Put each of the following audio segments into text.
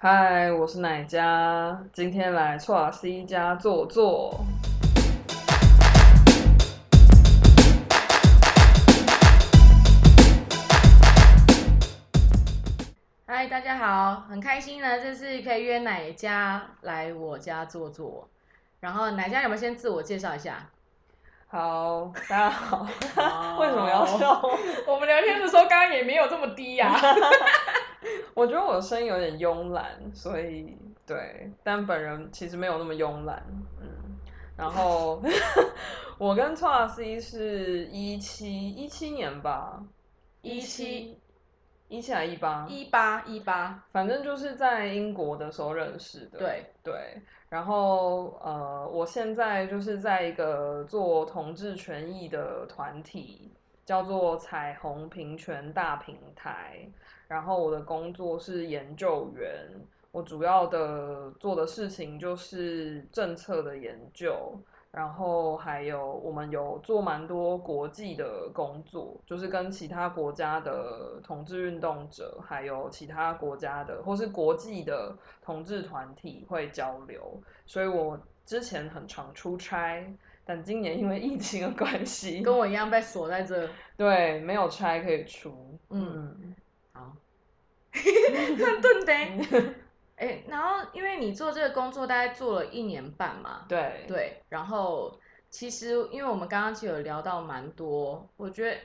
嗨，我是奶家，今天来 C 家坐坐。嗨，大家好，很开心呢，这次可以约奶家来我家坐坐。然后奶家有没有先自我介绍一下？好，大家好。为什么要笑？我们聊天的时候刚刚也没有这么低呀。我觉得我的声音有点慵懒，所以对，但本人其实没有那么慵懒。嗯，然后 我跟 t r C 是一七一七年吧，一七一七还一八一八一八，反正就是在英国的时候认识的。对对，然后呃，我现在就是在一个做同志权益的团体，叫做彩虹平权大平台。然后我的工作是研究员，我主要的做的事情就是政策的研究，然后还有我们有做蛮多国际的工作，就是跟其他国家的同志运动者，还有其他国家的或是国际的同志团体会交流，所以我之前很常出差，但今年因为疫情的关系，跟我一样被锁在这，对，没有差可以出，嗯。很钝的，哎，然后因为你做这个工作大概做了一年半嘛，对。对，然后其实因为我们刚刚其实有聊到蛮多，我觉得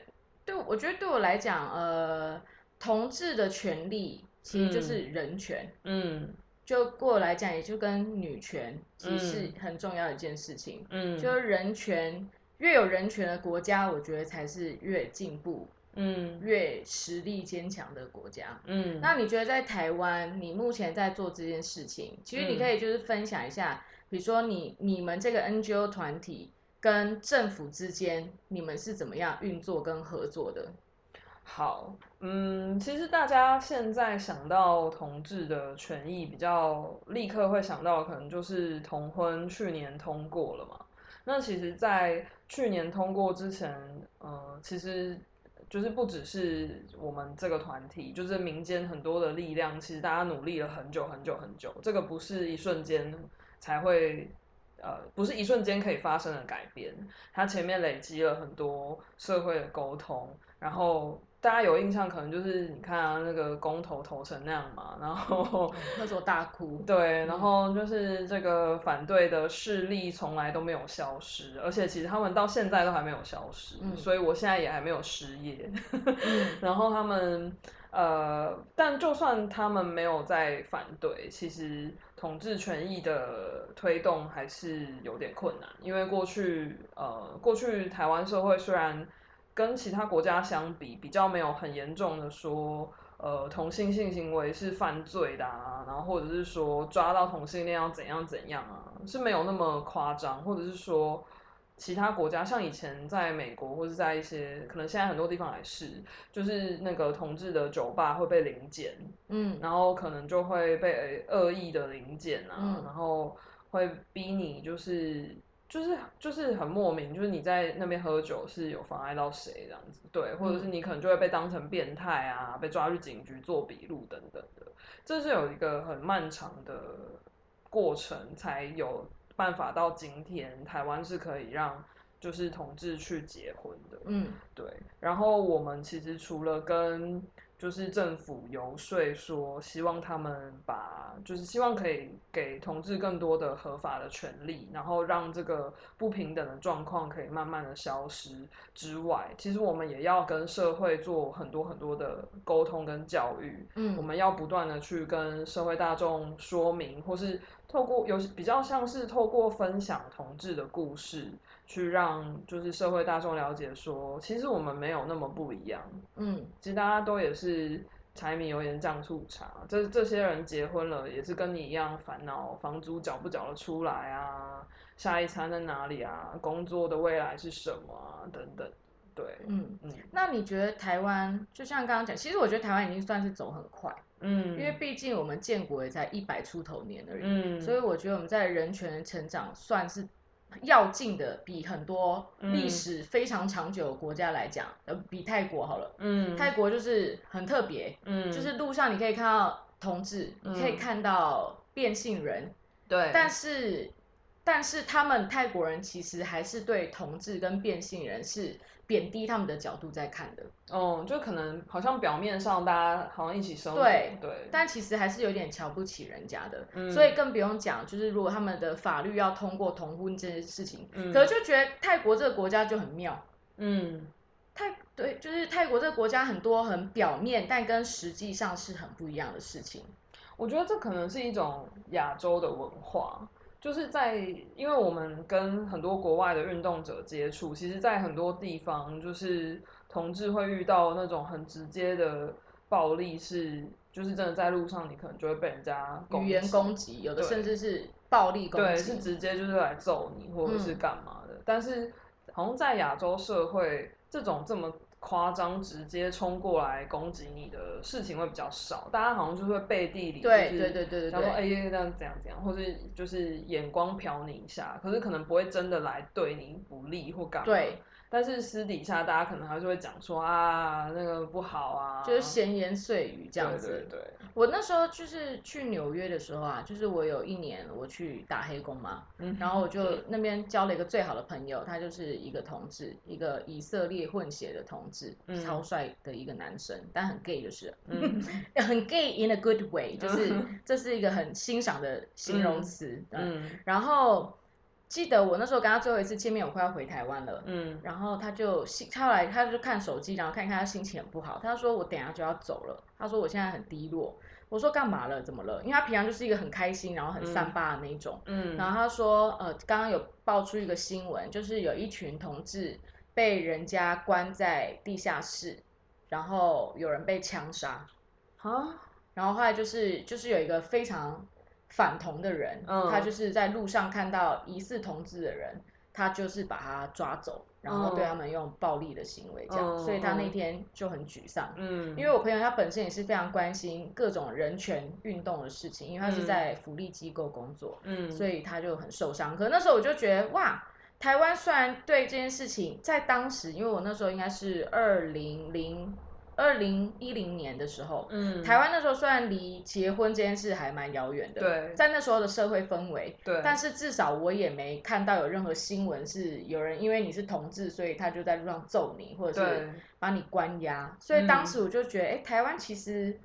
对我觉得对我来讲，呃，同志的权利其实就是人权，嗯，就过来讲，也就跟女权其实是很重要的一件事情，嗯，就是人权越有人权的国家，我觉得才是越进步。嗯，越实力坚强的国家。嗯，那你觉得在台湾，你目前在做这件事情，其实你可以就是分享一下，比如说你你们这个 NGO 团体跟政府之间，你们是怎么样运作跟合作的？好，嗯，其实大家现在想到同志的权益，比较立刻会想到，可能就是同婚去年通过了嘛。那其实，在去年通过之前，呃，其实。就是不只是我们这个团体，就是民间很多的力量，其实大家努力了很久很久很久，这个不是一瞬间才会，呃，不是一瞬间可以发生的改变，它前面累积了很多社会的沟通，然后。大家有印象，可能就是你看啊，那个公投投成那样嘛，然后那时候大哭。对，然后就是这个反对的势力从来都没有消失，而且其实他们到现在都还没有消失，所以我现在也还没有失业。然后他们呃，但就算他们没有在反对，其实统治权益的推动还是有点困难，因为过去呃，过去台湾社会虽然。跟其他国家相比，比较没有很严重的说，呃，同性性行为是犯罪的啊，然后或者是说抓到同性恋要怎样怎样啊，是没有那么夸张，或者是说其他国家像以前在美国或者在一些可能现在很多地方也是，就是那个同志的酒吧会被临检，嗯，然后可能就会被恶意的临检啊，然后会逼你就是。就是就是很莫名，就是你在那边喝酒是有妨碍到谁这样子，对，或者是你可能就会被当成变态啊，被抓去警局做笔录等等的，这是有一个很漫长的过程才有办法到今天，台湾是可以让就是同志去结婚的，嗯，对，然后我们其实除了跟就是政府游说说，希望他们把，就是希望可以给同志更多的合法的权利，然后让这个不平等的状况可以慢慢的消失之外，其实我们也要跟社会做很多很多的沟通跟教育。嗯，我们要不断的去跟社会大众说明，或是透过有比较像是透过分享同志的故事。去让就是社会大众了解说，其实我们没有那么不一样。嗯，其实大家都也是柴米油盐酱醋茶，这这些人结婚了也是跟你一样烦恼房租缴不缴得出来啊，下一餐在哪里啊，工作的未来是什么啊等等。对，嗯嗯。那你觉得台湾就像刚刚讲，其实我觉得台湾已经算是走很快，嗯，因为毕竟我们建国也才一百出头年而已，嗯，所以我觉得我们在人权成长算是。要进的比很多历史非常长久的国家来讲，呃，比泰国好了。嗯，泰国就是很特别，嗯，就是路上你可以看到同志，你可以看到变性人，对，但是但是他们泰国人其实还是对同志跟变性人是贬低他们的角度在看的。哦，就可能好像表面上大家好像一起生活，对对，但其实还是有点瞧不起人家的。嗯所以更不用讲，就是如果他们的法律要通过同婚这件事情，嗯可就觉得泰国这个国家就很妙。嗯。泰对，就是泰国这个国家很多很表面，但跟实际上是很不一样的事情。我觉得这可能是一种亚洲的文化，就是在因为我们跟很多国外的运动者接触，其实，在很多地方，就是同志会遇到那种很直接的暴力，是就是真的在路上，你可能就会被人家语言攻击，有的甚至是暴力攻击，对，是直接就是来揍你或者是干嘛的。但是好像在亚洲社会。这种这么夸张、直接冲过来攻击你的事情会比较少，大家好像就会背地里，对对对对对，然后哎这样怎样怎样，或是就是眼光瞟你一下，可是可能不会真的来对你不利或干嘛。对。但是私底下大家可能还是会讲说啊，那个不好啊，就是闲言碎语这样子。对对对。我那时候就是去纽约的时候啊，就是我有一年我去打黑工嘛，然后我就那边交了一个最好的朋友，他就是一个同志，一个以色列混血的同志，超帅的一个男生，但很 gay 就是，嗯 很 gay in a good way，就是 这是一个很欣赏的形容词。嗯，然后。记得我那时候跟他最后一次见面，我快要回台湾了。嗯，然后他就心，他来他就看手机，然后看看他心情很不好。他说我等下就要走了。他说我现在很低落。我说干嘛了？怎么了？因为他平常就是一个很开心，然后很三八的那种。嗯，然后他说呃，刚刚有爆出一个新闻，就是有一群同志被人家关在地下室，然后有人被枪杀。啊，然后后来就是就是有一个非常。反同的人，他就是在路上看到疑似同志的人，他就是把他抓走，然后对他们用暴力的行为这样，所以他那天就很沮丧。嗯，因为我朋友他本身也是非常关心各种人权运动的事情，因为他是在福利机构工作，嗯，所以他就很受伤。可那时候我就觉得，哇，台湾虽然对这件事情在当时，因为我那时候应该是二零零。二零一零年的时候，嗯，台湾那时候虽然离结婚这件事还蛮遥远的，对，在那时候的社会氛围，对，但是至少我也没看到有任何新闻是有人因为你是同志，所以他就在路上揍你，或者是把你关押，所以当时我就觉得，哎，台湾其实。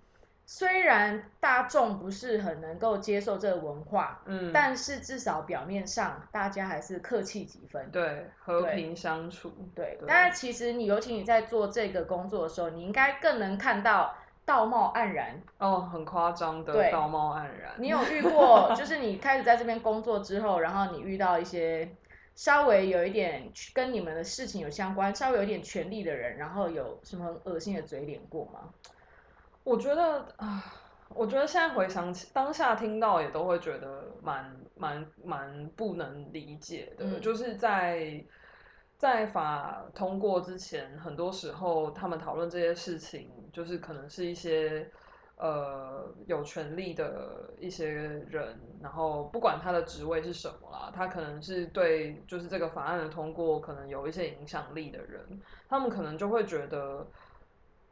虽然大众不是很能够接受这个文化，嗯，但是至少表面上大家还是客气几分，对，和平相处，对。但是其实你，尤其你在做这个工作的时候，你应该更能看到道貌岸然哦，很夸张的道貌岸然。你有 遇过，就是你开始在这边工作之后，然后你遇到一些稍微有一点跟你们的事情有相关、稍微有点权力的人，然后有什么很恶心的嘴脸过吗？我觉得啊，我觉得现在回想起当下听到也都会觉得蛮蛮蛮不能理解的，就是在在法通过之前，很多时候他们讨论这些事情，就是可能是一些呃有权利的一些人，然后不管他的职位是什么啦，他可能是对就是这个法案的通过可能有一些影响力的人，他们可能就会觉得。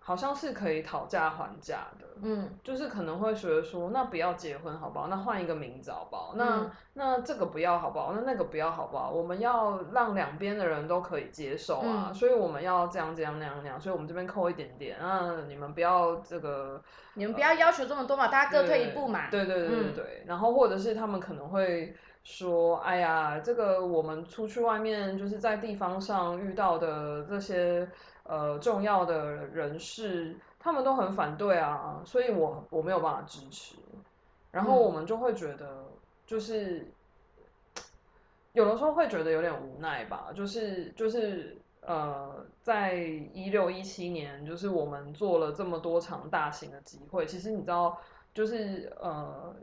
好像是可以讨价还价的，嗯，就是可能会觉得说，那不要结婚好不好？那换一个名字好不好？那那这个不要好不好？那那个不要好不好？我们要让两边的人都可以接受啊，所以我们要这样这样那样那样，所以我们这边扣一点点啊，你们不要这个，你们不要要求这么多嘛，大家各退一步嘛。对对对对对，然后或者是他们可能会说，哎呀，这个我们出去外面就是在地方上遇到的这些。呃，重要的人士他们都很反对啊，所以我我没有办法支持。然后我们就会觉得，就是有的时候会觉得有点无奈吧。就是就是呃，在一六一七年，就是我们做了这么多场大型的集会，其实你知道，就是呃，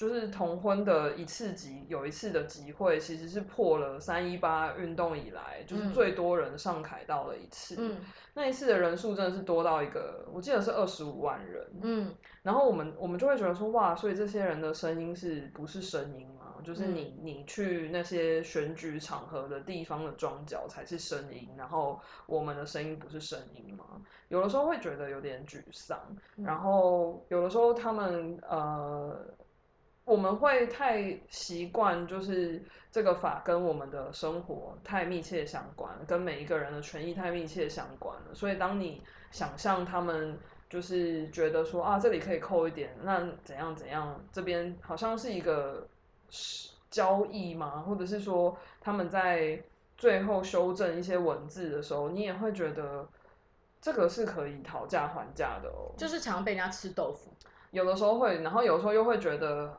就是同婚的一次集有一次的集会，其实是破了三一八运动以来就是最多人上凯道的一次。嗯，那一次的人数真的是多到一个，我记得是二十五万人。嗯，然后我们我们就会觉得说，哇，所以这些人的声音是不是声音吗？就是你你去那些选举场合的地方的庄脚才是声音，然后我们的声音不是声音吗？有的时候会觉得有点沮丧，然后有的时候他们呃。我们会太习惯，就是这个法跟我们的生活太密切相关，跟每一个人的权益太密切相关了。所以，当你想象他们就是觉得说啊，这里可以扣一点，那怎样怎样，这边好像是一个交易嘛，或者是说他们在最后修正一些文字的时候，你也会觉得这个是可以讨价还价的哦。就是常被人家吃豆腐，有的时候会，然后有的时候又会觉得。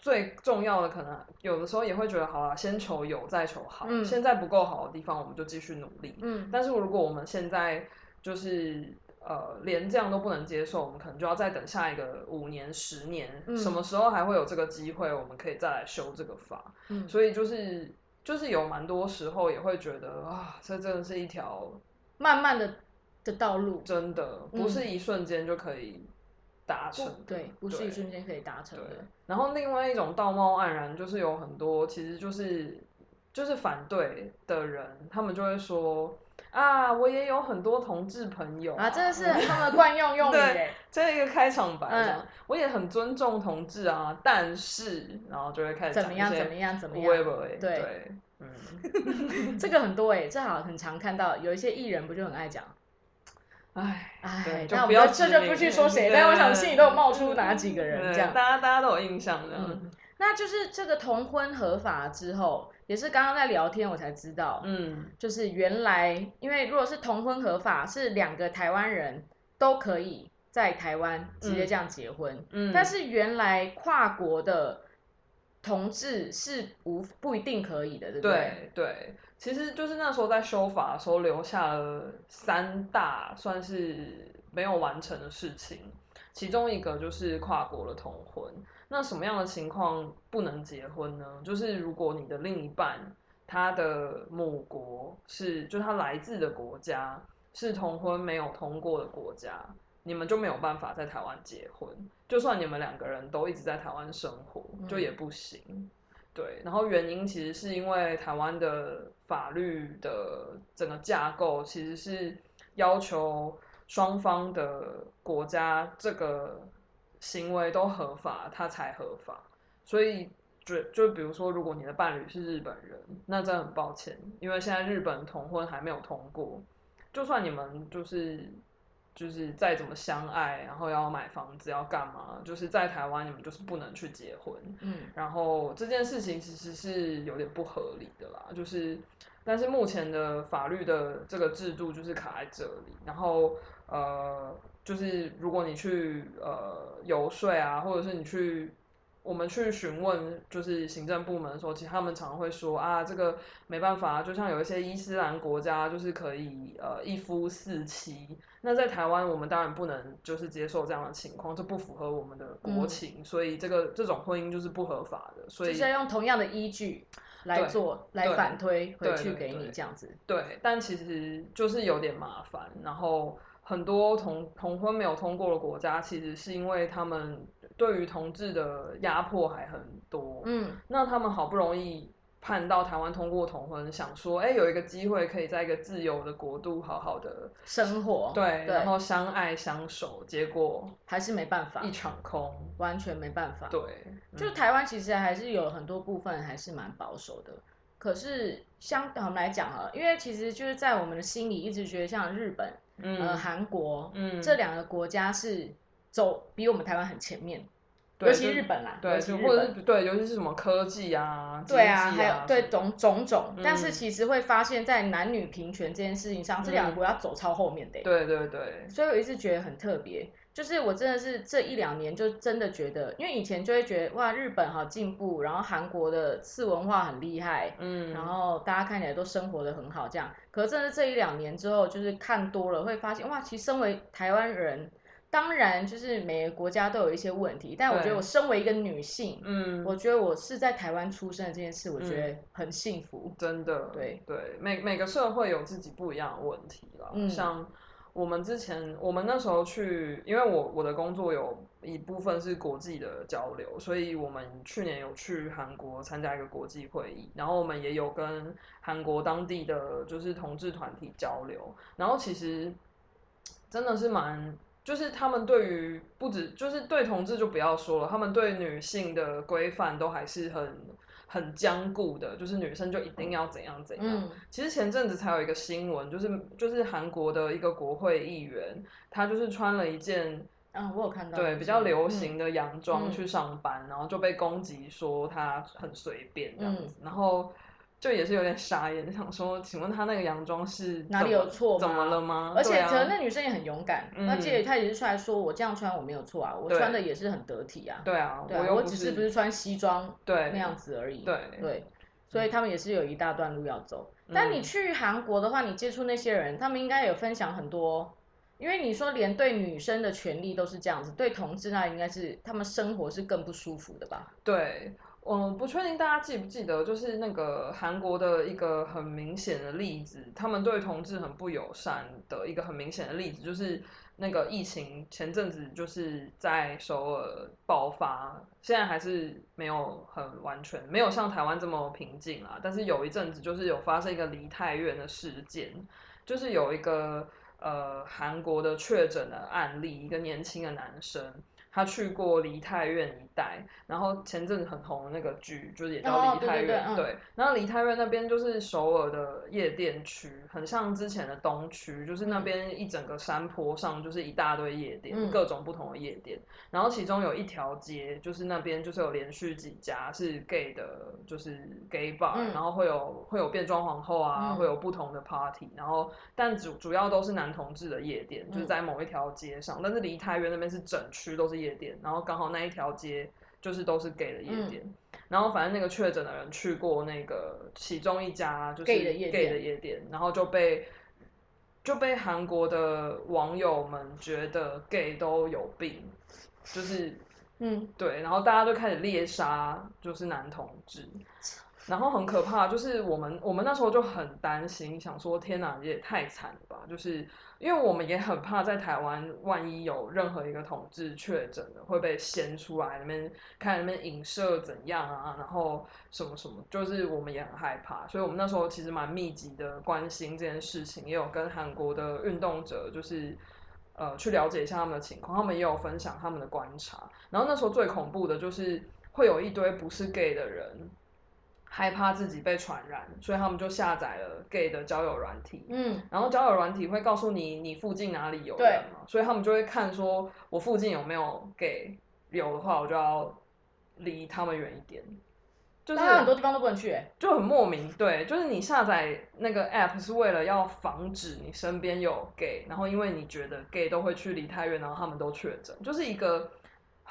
最重要的可能有的时候也会觉得好了，先求有再求好。嗯，现在不够好的地方，我们就继续努力。嗯，但是如果我们现在就是呃连这样都不能接受，我们可能就要再等下一个五年、十年，什么时候还会有这个机会，我们可以再来修这个法。嗯，所以就是就是有蛮多时候也会觉得啊，这真的是一条慢慢的的道路，真的不是一瞬间就可以。达成对，不是一瞬间可以达成的。然后另外一种道貌岸然，就是有很多其实就是就是反对的人，他们就会说啊，我也有很多同志朋友啊，真的是他们惯用用语。这一个开场白，嗯，我也很尊重同志啊，但是然后就会开始怎么样怎么样怎么样，对，嗯，这个很多哎，这好很常看到，有一些艺人不就很爱讲。哎哎，那我们这就不去说谁，但我想心里都有冒出哪几个人，这样大家大家都有印象的。那就是这个同婚合法之后，也是刚刚在聊天我才知道，嗯，就是原来因为如果是同婚合法，是两个台湾人都可以在台湾直接这样结婚，嗯，但是原来跨国的同志是无不一定可以的，对不对？对。其实就是那时候在修法的时候留下了三大算是没有完成的事情，其中一个就是跨国的同婚。那什么样的情况不能结婚呢？就是如果你的另一半他的母国是，就他来自的国家是同婚没有通过的国家，你们就没有办法在台湾结婚。就算你们两个人都一直在台湾生活，就也不行。对，然后原因其实是因为台湾的法律的整个架构其实是要求双方的国家这个行为都合法，它才合法。所以就就比如说，如果你的伴侣是日本人，那真的很抱歉，因为现在日本同婚还没有通过，就算你们就是。就是再怎么相爱，然后要买房子要干嘛？就是在台湾你们就是不能去结婚，嗯，然后这件事情其实是有点不合理的啦。就是，但是目前的法律的这个制度就是卡在这里。然后呃，就是如果你去呃游说啊，或者是你去。我们去询问就是行政部门的时候，其实他们常会说啊，这个没办法，就像有一些伊斯兰国家就是可以呃一夫四妻，那在台湾我们当然不能就是接受这样的情况，这不符合我们的国情，所以这个这种婚姻就是不合法的。所以是要用同样的依据来做来反推回去给你这样子。对，但其实就是有点麻烦，然后很多同同婚没有通过的国家，其实是因为他们。对于同志的压迫还很多，嗯，那他们好不容易盼到台湾通过同婚，想说，哎，有一个机会可以在一个自由的国度好好的生活，对，然后相爱相守，结果还是没办法，一场空，完全没办法。对，就台湾其实还是有很多部分还是蛮保守的，可是相我们来讲啊，因为其实就是在我们的心里一直觉得像日本、呃韩国，嗯，这两个国家是。走比我们台湾很前面，尤其日本啦，对，或者是对，尤其是什么科技啊，对啊，还有对种种种，但是其实会发现，在男女平权这件事情上，这两个国家走超后面的。对对对，所以我一直觉得很特别，就是我真的是这一两年就真的觉得，因为以前就会觉得哇，日本好进步，然后韩国的次文化很厉害，嗯，然后大家看起来都生活的很好，这样。可是真的这一两年之后，就是看多了，会发现哇，其实身为台湾人。当然，就是每个国家都有一些问题，但我觉得我身为一个女性，嗯，我觉得我是在台湾出生的这件事，我觉得很幸福。真的，对对，每每个社会有自己不一样的问题了。像我们之前，我们那时候去，因为我我的工作有一部分是国际的交流，所以我们去年有去韩国参加一个国际会议，然后我们也有跟韩国当地的就是同志团体交流，然后其实真的是蛮。就是他们对于不止，就是对同志就不要说了，他们对女性的规范都还是很很坚固的，就是女生就一定要怎样怎样。其实前阵子才有一个新闻，就是就是韩国的一个国会议员，他就是穿了一件，啊，我有看到，对，比较流行的洋装去上班，然后就被攻击说他很随便这样子，然后。就也是有点傻眼，想说，请问他那个洋装是哪里有错？怎么了吗？而且可能那女生也很勇敢，那记得她也是出来说，我这样穿我没有错啊，我穿的也是很得体啊。对啊，对啊，我只是不是穿西装对那样子而已。对对，所以他们也是有一大段路要走。但你去韩国的话，你接触那些人，他们应该有分享很多，因为你说连对女生的权利都是这样子，对同志那应该是他们生活是更不舒服的吧？对。我不确定大家记不记得，就是那个韩国的一个很明显的例子，他们对同志很不友善的一个很明显的例子，就是那个疫情前阵子就是在首尔爆发，现在还是没有很完全，没有像台湾这么平静啦。但是有一阵子就是有发生一个梨泰院的事件，就是有一个呃韩国的确诊的案例，一个年轻的男生。他去过梨泰院一带，然后前阵子很红的那个剧，就是也叫梨泰院。对，然后梨泰院那边就是首尔的夜店区，很像之前的东区，就是那边一整个山坡上就是一大堆夜店，各种不同的夜店。然后其中有一条街，就是那边就是有连续几家是 gay 的，就是 gay bar，然后会有会有变装皇后啊，会有不同的 party，然后但主主要都是男同志的夜店，就是在某一条街上。但是梨泰院那边是整区都是。夜店，然后刚好那一条街就是都是 gay 的夜店，然后反正那个确诊的人去过那个其中一家就是 gay 的夜店，然后就被就被韩国的网友们觉得 gay 都有病，就是嗯。对，然后大家就开始猎杀就是男同志，然后很可怕，就是我们我们那时候就很担心，想说天哪，也太惨了吧，就是。因为我们也很怕在台湾，万一有任何一个同志确诊了，会被掀出来那边看那边影射怎样啊，然后什么什么，就是我们也很害怕，所以我们那时候其实蛮密集的关心这件事情，也有跟韩国的运动者就是呃去了解一下他们的情况，他们也有分享他们的观察，然后那时候最恐怖的就是会有一堆不是 gay 的人。害怕自己被传染，所以他们就下载了 gay 的交友软体。嗯，然后交友软体会告诉你你附近哪里有人嘛，所以他们就会看说我附近有没有 gay，有的话我就要离他们远一点。就是很多地方都不能去，就很莫名。对，就是你下载那个 app 是为了要防止你身边有 gay，然后因为你觉得 gay 都会去离太远，然后他们都确诊，就是一个。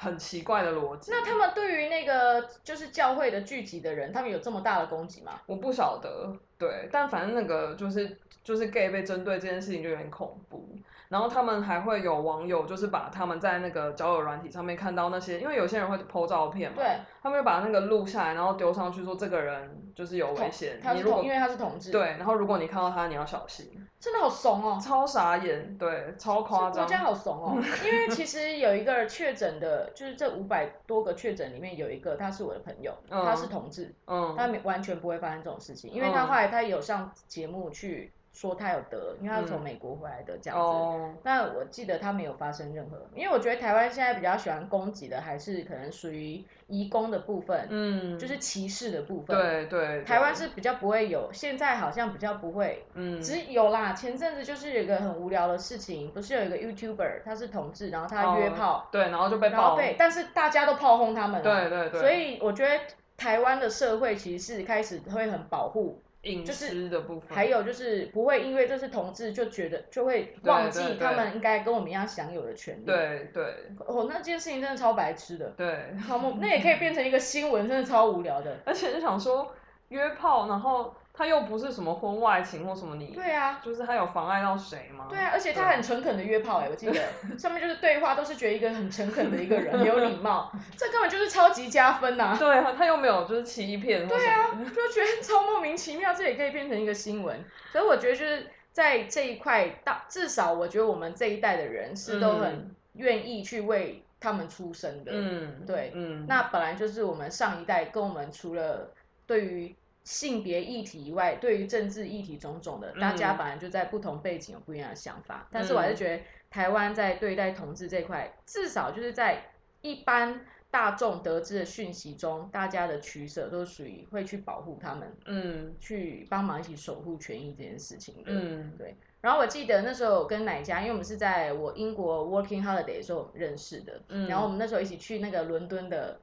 很奇怪的逻辑。那他们对于那个就是教会的聚集的人，他们有这么大的攻击吗？我不晓得，对，但反正那个就是就是 gay 被针对这件事情就有点恐怖。然后他们还会有网友，就是把他们在那个交友软体上面看到那些，因为有些人会 po 照片嘛，对，他们就把那个录下来，然后丢上去说这个人就是有危险。他是同，因为他是同志。对，然后如果你看到他，你要小心。真的好怂哦，超傻眼，对，超夸张。国家好怂哦，因为其实有一个确诊的，就是这五百多个确诊里面有一个，他是我的朋友，他是同志，嗯，他完全不会发生这种事情，因为他后来他有上节目去。说他有得，因为他从美国回来的这样子。那我记得他没有发生任何，因为我觉得台湾现在比较喜欢攻击的，还是可能属于移工的部分，嗯，就是歧视的部分。对对。台湾是比较不会有，现在好像比较不会，嗯，只有啦。前阵子就是有一个很无聊的事情，不是有一个 YouTuber，他是同志，然后他约炮，对，然后就被炮被，但是大家都炮轰他们，对对对。所以我觉得台湾的社会其实是开始会很保护。隐私的部分，还有就是不会因为这是同志就觉得就会忘记他们应该跟我们一样享有的权利。对对，哦，那件事情真的超白痴的。对，好，那也可以变成一个新闻，真的超无聊的。而且就想说约炮，然后。他又不是什么婚外情或什么你，对啊，就是他有妨碍到谁吗？对啊，而且他很诚恳的约炮哎，我记得 上面就是对话都是觉得一个很诚恳的一个人，有礼貌，这根本就是超级加分呐。对啊，他又没有就是欺骗。对啊，就觉得超莫名其妙，这也可以变成一个新闻。所以我觉得就是在这一块，大至少我觉得我们这一代的人是都很愿意去为他们出声的。嗯，对，嗯，那本来就是我们上一代跟我们除了对于。性别议题以外，对于政治议题种种的，大家本来就在不同背景有不一样的想法。但是我还是觉得，台湾在对待同志这块，至少就是在一般大众得知的讯息中，大家的取舍都属于会去保护他们，嗯，去帮忙一起守护权益这件事情的。嗯，对。然后我记得那时候跟奶家，因为我们是在我英国 working holiday 的时候认识的，嗯，然后我们那时候一起去那个伦敦的。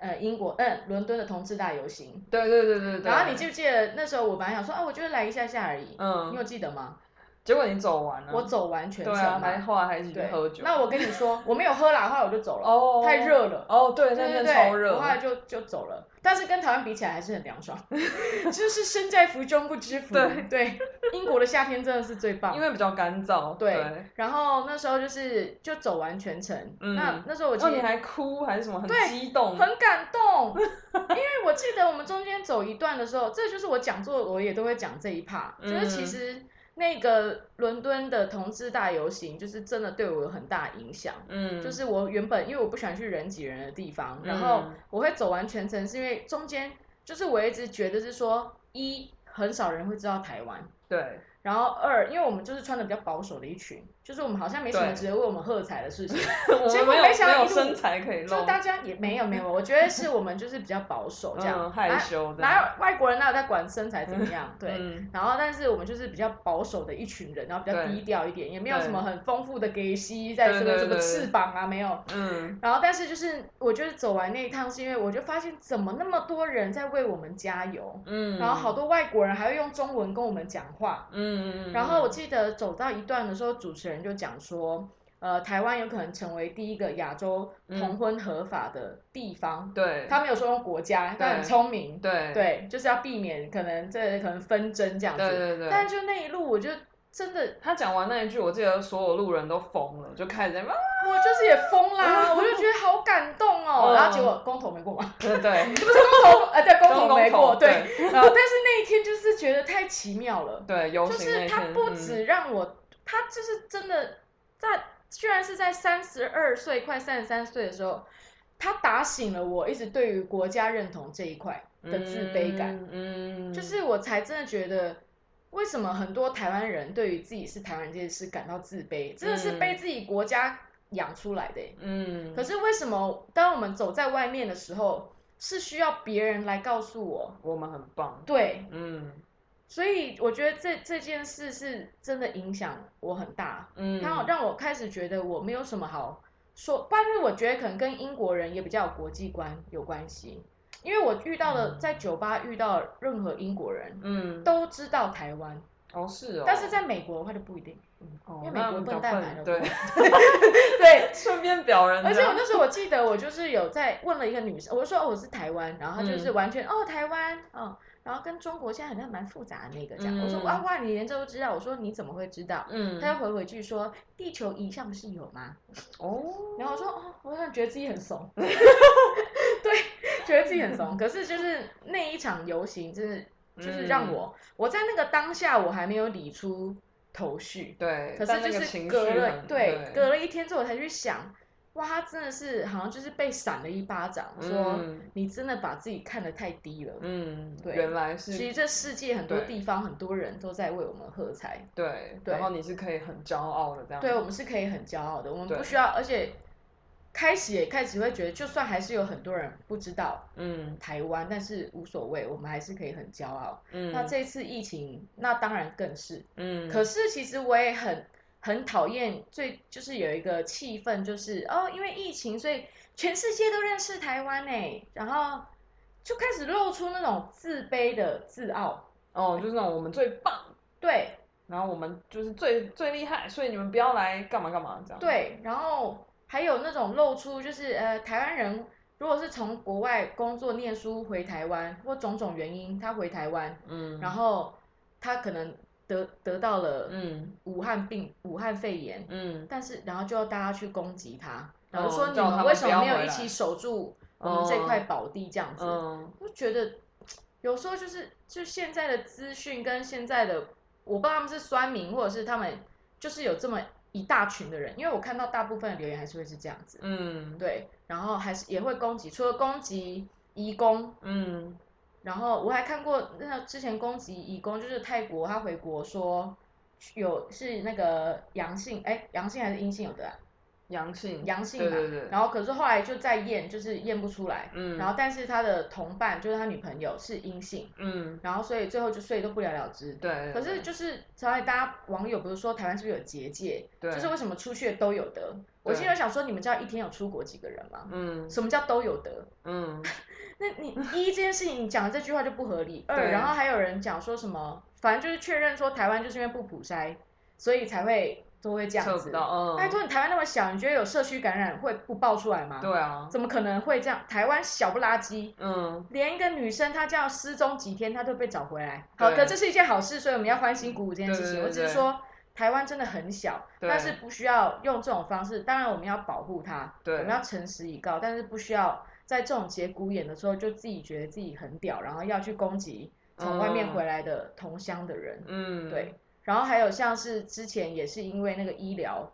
呃，英国，嗯，伦敦的同志大游行，对对对对对。然后你记不记得那时候我本来想说，啊，我就是来一下下而已，嗯，你有记得吗？结果你走完了，我走完全程，对啊，还后来还一起去喝酒。那我跟你说，我没有喝啦，后来我就走了，哦，太热了，哦，对，那边超热，我后来就就走了。但是跟台湾比起来还是很凉爽，就是身在福中不知福。对。对，英国的夏天真的是最棒，因为比较干燥。对，然后那时候就是就走完全程，那那时候我记得你还哭还是什么，很激动，很感动。因为我记得我们中间走一段的时候，这就是我讲座我也都会讲这一 part，就是其实。那个伦敦的同志大游行，就是真的对我有很大影响。嗯，就是我原本因为我不喜欢去人挤人的地方，然后我会走完全程，是因为中间就是我一直觉得是说，一很少人会知道台湾。对。然后二，因为我们就是穿的比较保守的一群，就是我们好像没什么值得为我们喝彩的事情。结果没想到身材可以就大家也没有没有，我觉得是我们就是比较保守这样，害羞的。哪有外国人哪有在管身材怎么样？对。然后，但是我们就是比较保守的一群人，然后比较低调一点，也没有什么很丰富的给息，在什么什么翅膀啊没有。嗯。然后，但是就是我觉得走完那一趟，是因为我就发现怎么那么多人在为我们加油。嗯。然后好多外国人还会用中文跟我们讲话。嗯。然后我记得走到一段的时候，主持人就讲说，呃，台湾有可能成为第一个亚洲同婚合法的地方。对，他没有说用国家，但很聪明。对，对，就是要避免可能这可能纷争这样子。对对对。但就那一路，我就真的，他讲完那一句，我记得所有路人都疯了，就开始在。我就是也疯啦，我就觉得好感动哦。然后结果公投没过嘛？对对，不是公投，呃，对，公投没过，对。然后但是那一天就是觉得太奇妙了。对，就是他不止让我，他就是真的在，居然是在三十二岁快三十三岁的时候，他打醒了我一直对于国家认同这一块的自卑感。嗯，就是我才真的觉得。为什么很多台湾人对于自己是台湾人这件事感到自卑？真的是被自己国家养出来的。嗯。可是为什么当我们走在外面的时候，是需要别人来告诉我我们很棒？对，嗯。所以我觉得这这件事是真的影响我很大。嗯。它让我开始觉得我没有什么好说，但是我觉得可能跟英国人也比较有国际观有关系。因为我遇到的在酒吧遇到任何英国人，嗯，都知道台湾哦是哦，但是在美国的话就不一定，因为美国笨蛋来了，对对，顺便表人。而且我那时候我记得我就是有在问了一个女生，我说哦我是台湾，然后她就是完全哦台湾哦，然后跟中国现在好像蛮复杂的那个这样，我说哇哇你连这都知道，我说你怎么会知道？嗯，他又回回去说地球仪上不是有吗？哦，然后我说哦，我突然觉得自己很怂。对，觉得自己很怂，可是就是那一场游行，就是就是让我，我在那个当下我还没有理出头绪，对，可是就是隔了，对，隔了一天之后我才去想，哇，他真的是好像就是被闪了一巴掌，说你真的把自己看得太低了，嗯，对，原来是，其实这世界很多地方很多人都在为我们喝彩，对，然后你是可以很骄傲的这样，对我们是可以很骄傲的，我们不需要，而且。开始也开始会觉得，就算还是有很多人不知道，嗯，台湾，但是无所谓，我们还是可以很骄傲。嗯，那这次疫情，那当然更是，嗯。可是其实我也很很讨厌，最就是有一个气氛，就是哦，因为疫情，所以全世界都认识台湾呢，然后就开始露出那种自卑的自傲。哦，就是那种我们最棒，对，然后我们就是最最厉害，所以你们不要来干嘛干嘛这样。对，然后。还有那种露出就是呃台湾人如果是从国外工作念书回台湾，或种种原因他回台湾，嗯，然后他可能得得到了嗯武汉病、武汉肺炎，嗯，但是然后就要大家去攻击他，然后说你们为什么没有一起守住我们这块宝地这样子？我觉得有时候就是就现在的资讯跟现在的，我不知道他们是酸民，或者是他们就是有这么。一大群的人，因为我看到大部分的留言还是会是这样子，嗯，对，然后还是也会攻击，除了攻击移工，嗯，然后我还看过那之前攻击移工，就是泰国他回国说有是那个阳性，哎，阳性还是阴性有的。啊阳性，阳性嘛，然后可是后来就再验，就是验不出来，嗯，然后但是他的同伴就是他女朋友是阴性，嗯，然后所以最后就所以都不了了之，对，可是就是所以大家网友不是说台湾是不是有结界，对，就是为什么出去的都有得，我现在想说你们知道一天有出国几个人吗？嗯，什么叫都有得？嗯，那你一这件事情你讲的这句话就不合理，二然后还有人讲说什么，反正就是确认说台湾就是因为不普筛，所以才会。都会这样子，拜托你台湾那么小，你觉得有社区感染会不爆出来吗？对啊，怎么可能会这样？台湾小不拉几，嗯，连一个女生她这样失踪几天，她都被找回来。好，的这是一件好事，所以我们要欢欣鼓舞这件事情。我只是说，台湾真的很小，但是不需要用这种方式。当然我们要保护它，我们要诚实以告，但是不需要在这种节骨眼的时候就自己觉得自己很屌，然后要去攻击从外面回来的同乡的人。嗯，对。然后还有像是之前也是因为那个医疗，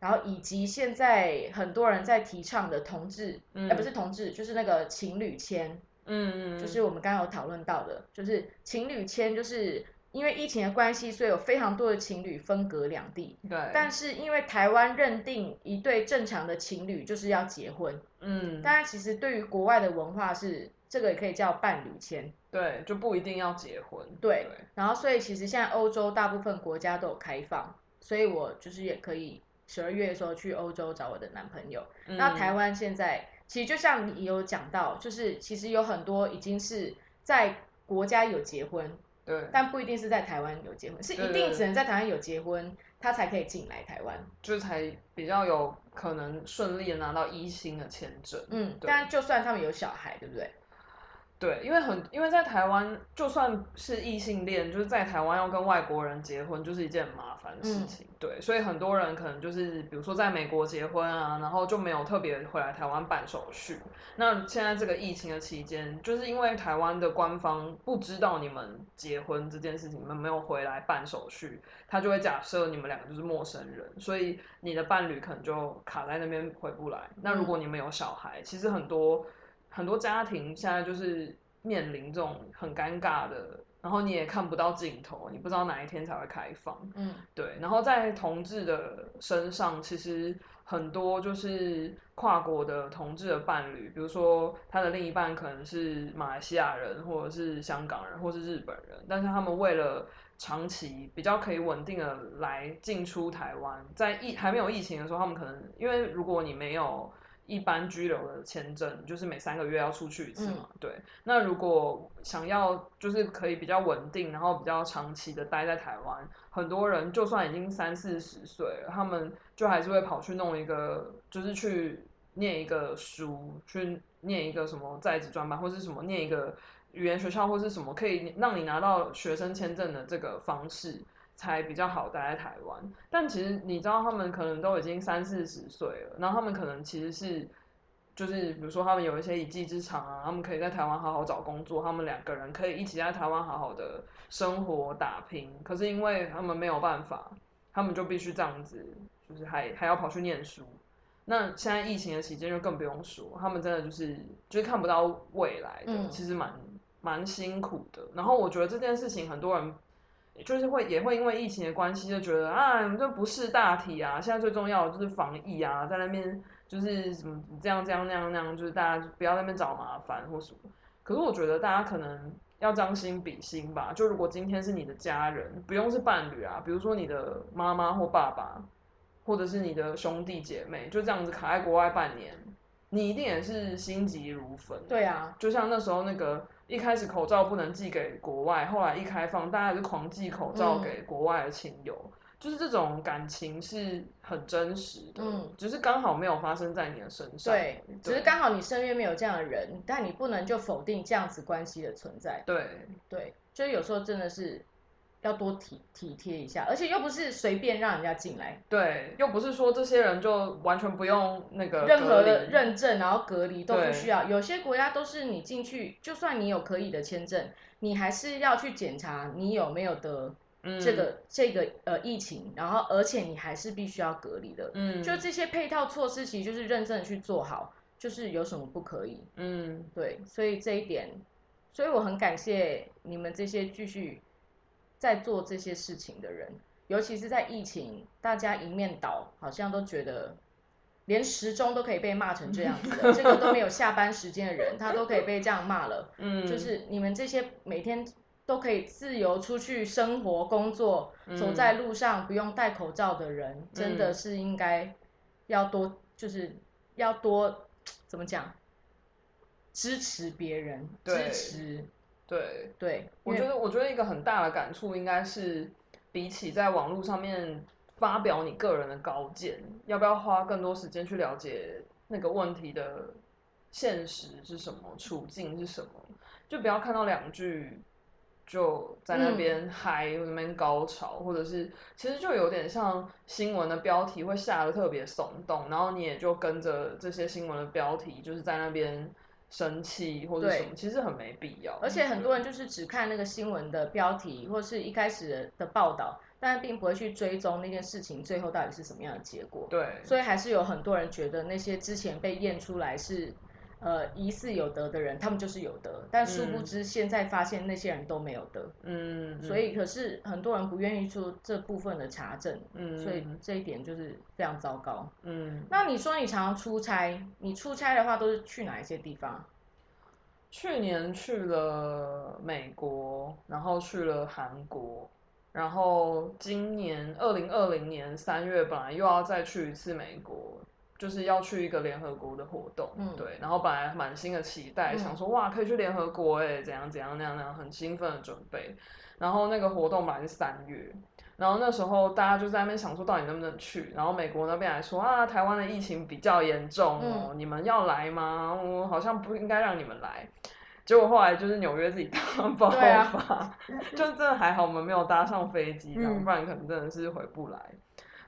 然后以及现在很多人在提倡的同志，哎不是同志，就是那个情侣签，嗯嗯，就是我们刚刚有讨论到的，就是情侣签，就是因为疫情的关系，所以有非常多的情侣分隔两地。对。但是因为台湾认定一对正常的情侣就是要结婚，嗯，当然其实对于国外的文化是。这个也可以叫伴侣签，对，就不一定要结婚。对，然后所以其实现在欧洲大部分国家都有开放，所以我就是也可以十二月的时候去欧洲找我的男朋友。那台湾现在其实就像你有讲到，就是其实有很多已经是在国家有结婚，对，但不一定是在台湾有结婚，是一定只能在台湾有结婚，他才可以进来台湾，就才比较有可能顺利的拿到一星的签证。嗯，但就算他们有小孩，对不对？对，因为很，因为在台湾，就算是异性恋，就是在台湾要跟外国人结婚，就是一件很麻烦的事情。对，所以很多人可能就是，比如说在美国结婚啊，然后就没有特别回来台湾办手续。那现在这个疫情的期间，就是因为台湾的官方不知道你们结婚这件事情，你们没有回来办手续，他就会假设你们两个就是陌生人，所以你的伴侣可能就卡在那边回不来。那如果你们有小孩，其实很多。很多家庭现在就是面临这种很尴尬的，然后你也看不到尽头，你不知道哪一天才会开放。嗯，对。然后在同志的身上，其实很多就是跨国的同志的伴侣，比如说他的另一半可能是马来西亚人，或者是香港人，或是日本人，但是他们为了长期比较可以稳定的来进出台湾，在疫还没有疫情的时候，他们可能因为如果你没有。一般居留的签证就是每三个月要出去一次嘛，对。那如果想要就是可以比较稳定，然后比较长期的待在台湾，很多人就算已经三四十岁了，他们就还是会跑去弄一个，就是去念一个书，去念一个什么在职专班，或是什么念一个语言学校，或是什么可以让你拿到学生签证的这个方式。才比较好待在台湾，但其实你知道，他们可能都已经三四十岁了，然后他们可能其实是，就是比如说他们有一些一技之长啊，他们可以在台湾好好找工作，他们两个人可以一起在台湾好好的生活打拼。可是因为他们没有办法，他们就必须这样子，就是还还要跑去念书。那现在疫情的期间就更不用说，他们真的就是就是看不到未来的，其实蛮蛮辛苦的。然后我觉得这件事情很多人。就是会也会因为疫情的关系，就觉得啊，这不是大体啊，现在最重要的就是防疫啊，在那边就是什么这样这样那样那样，就是大家不要那边找麻烦或什么。可是我觉得大家可能要将心比心吧，就如果今天是你的家人，不用是伴侣啊，比如说你的妈妈或爸爸，或者是你的兄弟姐妹，就这样子卡在国外半年，你一定也是心急如焚。对啊，就像那时候那个。一开始口罩不能寄给国外，后来一开放，大家就狂寄口罩给国外的亲友。就就是这种感情是很真实的，嗯，只是刚好没有发生在你的身上，对，只是刚好你身边没有这样的人，但你不能就否定这样子关系的存在，对，对，就是有时候真的是。要多体体贴一下，而且又不是随便让人家进来，对，又不是说这些人就完全不用那个任何的认证，然后隔离都不需要。有些国家都是你进去，就算你有可以的签证，你还是要去检查你有没有得这个这个呃疫情，然后而且你还是必须要隔离的。嗯，就这些配套措施，其实就是认真的去做好，就是有什么不可以？嗯，对，所以这一点，所以我很感谢你们这些继续。在做这些事情的人，尤其是在疫情，大家一面倒，好像都觉得连时钟都可以被骂成这样子，这个都没有下班时间的人，他都可以被这样骂了。嗯，就是你们这些每天都可以自由出去生活、工作、走在路上不用戴口罩的人，真的是应该要多，就是要多怎么讲，支持别人，支持。对对，我觉得我觉得一个很大的感触应该是，比起在网络上面发表你个人的高见，要不要花更多时间去了解那个问题的现实是什么，处境是什么？就不要看到两句就在那边嗨，那边高潮，或者是其实就有点像新闻的标题会下的特别耸动，然后你也就跟着这些新闻的标题，就是在那边。生气或者什么，其实很没必要。而且很多人就是只看那个新闻的标题，或是一开始的报道，但并不会去追踪那件事情最后到底是什么样的结果。对，所以还是有很多人觉得那些之前被验出来是。呃，疑似有得的人，他们就是有得，但殊不知现在发现那些人都没有得。嗯，所以可是很多人不愿意做这部分的查证，嗯，所以这一点就是非常糟糕。嗯，那你说你常常出差，你出差的话都是去哪一些地方？去年去了美国，然后去了韩国，然后今年二零二零年三月本来又要再去一次美国。就是要去一个联合国的活动，对，然后本来满心的期待，想说哇可以去联合国哎，怎样怎样那样那样，很兴奋的准备。然后那个活动本来是三月，然后那时候大家就在那边想说到底能不能去，然后美国那边还说啊台湾的疫情比较严重哦，你们要来吗？我好像不应该让你们来。结果后来就是纽约自己大爆发，就真的还好我们没有搭上飞机，不然可能真的是回不来。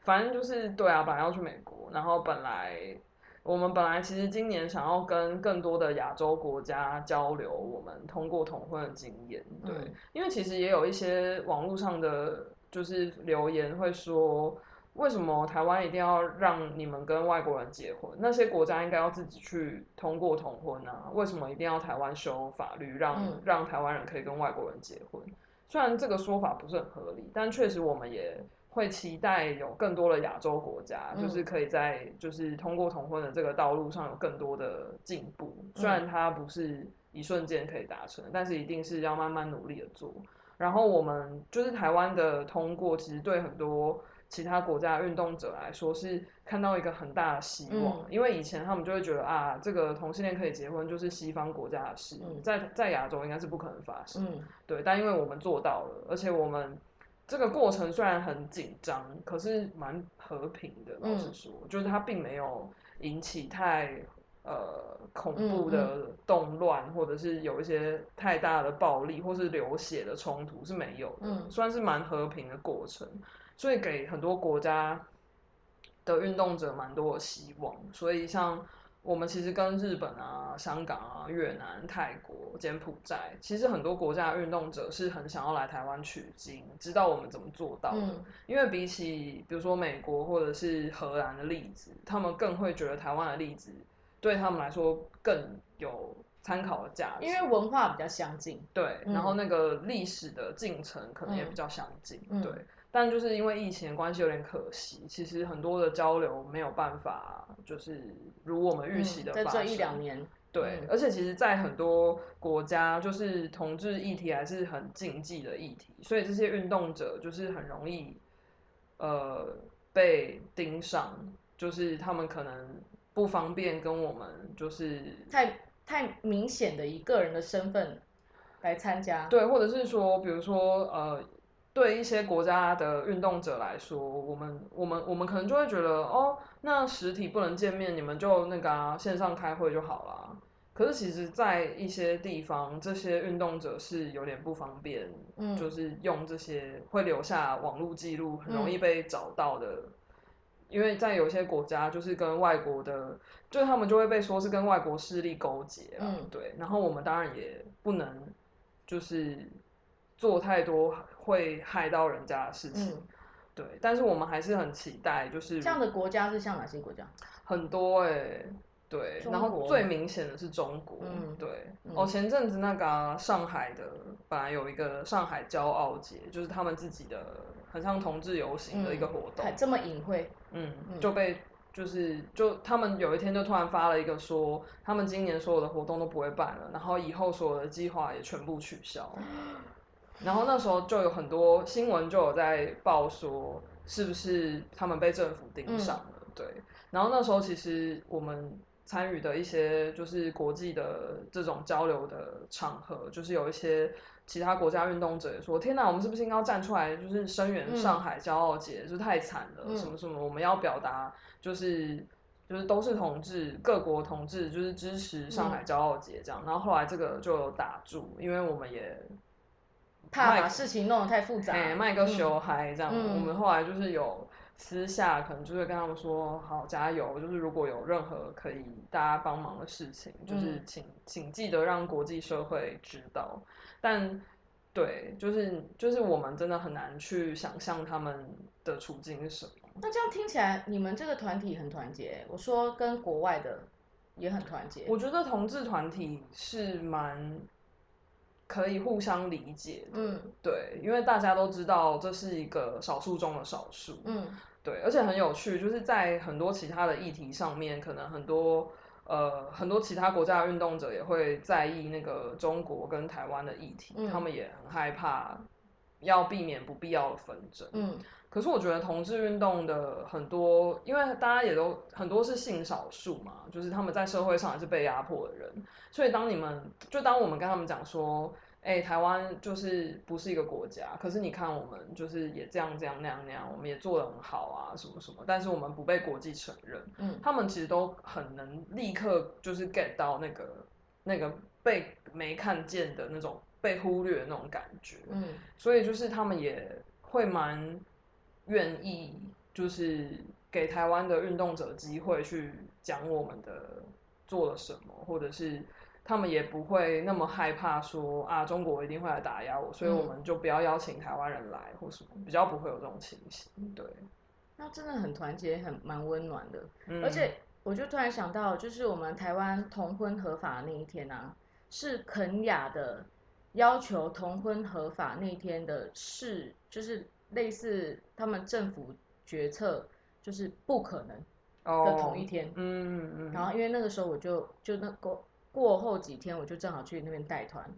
反正就是对啊，本来要去美国，然后本来我们本来其实今年想要跟更多的亚洲国家交流，我们通过同婚的经验，对，因为其实也有一些网络上的就是留言会说，为什么台湾一定要让你们跟外国人结婚？那些国家应该要自己去通过同婚啊？为什么一定要台湾修法律让让台湾人可以跟外国人结婚？虽然这个说法不是很合理，但确实我们也。会期待有更多的亚洲国家，就是可以在就是通过同婚的这个道路上有更多的进步。虽然它不是一瞬间可以达成，但是一定是要慢慢努力的做。然后我们就是台湾的通过，其实对很多其他国家运动者来说是看到一个很大的希望。因为以前他们就会觉得啊，这个同性恋可以结婚就是西方国家的事，在在亚洲应该是不可能发生。对，但因为我们做到了，而且我们。这个过程虽然很紧张，可是蛮和平的。老实说，就是它并没有引起太呃恐怖的动乱，或者是有一些太大的暴力或是流血的冲突是没有的，算是蛮和平的过程。所以给很多国家的运动者蛮多的希望。所以像。我们其实跟日本啊、香港啊、越南、泰国、柬埔寨，其实很多国家的运动者是很想要来台湾取经，知道我们怎么做到的。因为比起比如说美国或者是荷兰的例子，他们更会觉得台湾的例子对他们来说更有参考的价值，因为文化比较相近。对，然后那个历史的进程可能也比较相近。对。但就是因为疫情的关系，有点可惜。其实很多的交流没有办法，就是如我们预期的。在这一两年，对，而且其实，在很多国家，就是同志议题还是很禁忌的议题，所以这些运动者就是很容易，呃，被盯上，就是他们可能不方便跟我们，就是太太明显的以个人的身份来参加。对，或者是说，比如说，呃。对一些国家的运动者来说，我们我们我们可能就会觉得，哦，那实体不能见面，你们就那个线上开会就好了。可是其实，在一些地方，这些运动者是有点不方便，嗯，就是用这些会留下网络记录，很容易被找到的。因为在有些国家，就是跟外国的，就他们就会被说是跟外国势力勾结啊，对。然后我们当然也不能就是做太多会害到人家的事情，对。但是我们还是很期待，就是这样的国家是像哪些国家？很多哎。对，然后最明显的是中国，嗯对，哦，前阵子那个上海的本来有一个上海骄傲节，就是他们自己的很像同志游行的一个活动，这么隐晦，嗯，就被就是就他们有一天就突然发了一个说，他们今年所有的活动都不会办了，然后以后所有的计划也全部取消，然后那时候就有很多新闻就有在报说，是不是他们被政府盯上了？对，然后那时候其实我们。参与的一些就是国际的这种交流的场合，就是有一些其他国家运动者也说：“天哪，我们是不是应该站出来，就是声援上海骄傲节？就是太惨了，什么什么，我们要表达就是就是都是同志，各国同志就是支持上海骄傲节这样。”然后后来这个就有打住，因为我们也怕把事情弄得太复杂，卖个球嗨这样。我们后来就是有。私下可能就会跟他们说：“好，加油！就是如果有任何可以大家帮忙的事情，就是请请记得让国际社会知道。但对，就是就是我们真的很难去想象他们的处境是什么。那这样听起来，你们这个团体很团结。我说跟国外的也很团结。我觉得同志团体是蛮可以互相理解的。嗯，对，因为大家都知道这是一个少数中的少数。嗯。对，而且很有趣，就是在很多其他的议题上面，可能很多呃很多其他国家的运动者也会在意那个中国跟台湾的议题，他们也很害怕，要避免不必要的纷争。嗯，可是我觉得同志运动的很多，因为大家也都很多是性少数嘛，就是他们在社会上也是被压迫的人，所以当你们就当我们跟他们讲说。哎，台湾就是不是一个国家，可是你看我们就是也这样这样那样那样，我们也做的很好啊，什么什么，但是我们不被国际承认。嗯，他们其实都很能立刻就是 get 到那个那个被没看见的那种被忽略的那种感觉。嗯，所以就是他们也会蛮愿意，就是给台湾的运动者机会去讲我们的做了什么，或者是。他们也不会那么害怕说啊，中国一定会来打压我，所以我们就不要邀请台湾人来或什么，比较不会有这种情形。对，那真的很团结，很蛮温暖的。而且我就突然想到，就是我们台湾同婚合法那一天啊，是肯雅的要求同婚合法那天的事，就是类似他们政府决策就是不可能的同一天。嗯嗯嗯。然后因为那个时候我就就那过。过后几天，我就正好去那边带团，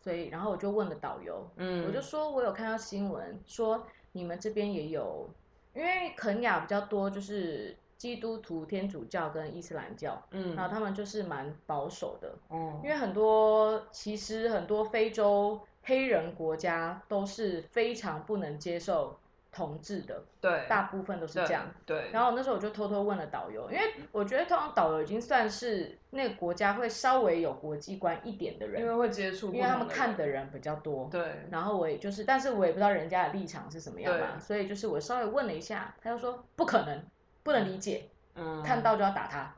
所以然后我就问了导游，嗯，我就说我有看到新闻说你们这边也有，因为肯雅比较多，就是基督徒、天主教跟伊斯兰教，嗯，然后他们就是蛮保守的，嗯，因为很多其实很多非洲黑人国家都是非常不能接受。同志的，对，大部分都是这样。对。然后那时候我就偷偷问了导游，因为我觉得通常导游已经算是那个国家会稍微有国际观一点的人，因为会接触，因为他们看的人比较多。对。然后我也就是，但是我也不知道人家的立场是什么样嘛，所以就是我稍微问了一下，他就说不可能，不能理解，嗯，看到就要打他。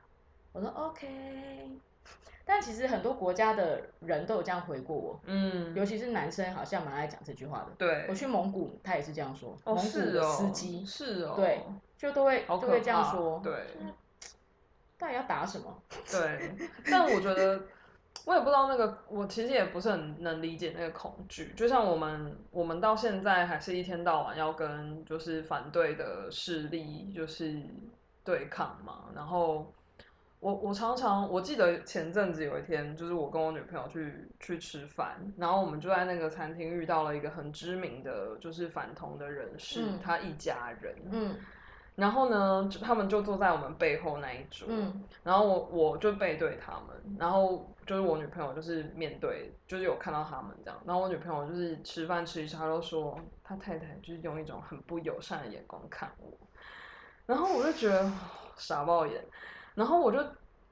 我说 OK。但其实很多国家的人都有这样回过我，嗯，尤其是男生好像蛮爱讲这句话的。对，我去蒙古，他也是这样说。蒙古的司机是哦，对，就都会都会这样说。对，到底要打什么？对，但我觉得我也不知道那个，我其实也不是很能理解那个恐惧。就像我们，我们到现在还是一天到晚要跟就是反对的势力就是对抗嘛，然后。我我常常我记得前阵子有一天，就是我跟我女朋友去去吃饭，然后我们就在那个餐厅遇到了一个很知名的，就是反同的人士，他一家人。嗯，然后呢，他们就坐在我们背后那一桌，嗯，然后我我就背对他们，然后就是我女朋友就是面对，就是有看到他们这样，然后我女朋友就是吃饭吃一吃，她都说她太太就是用一种很不友善的眼光看我，然后我就觉得傻爆眼，然后我就。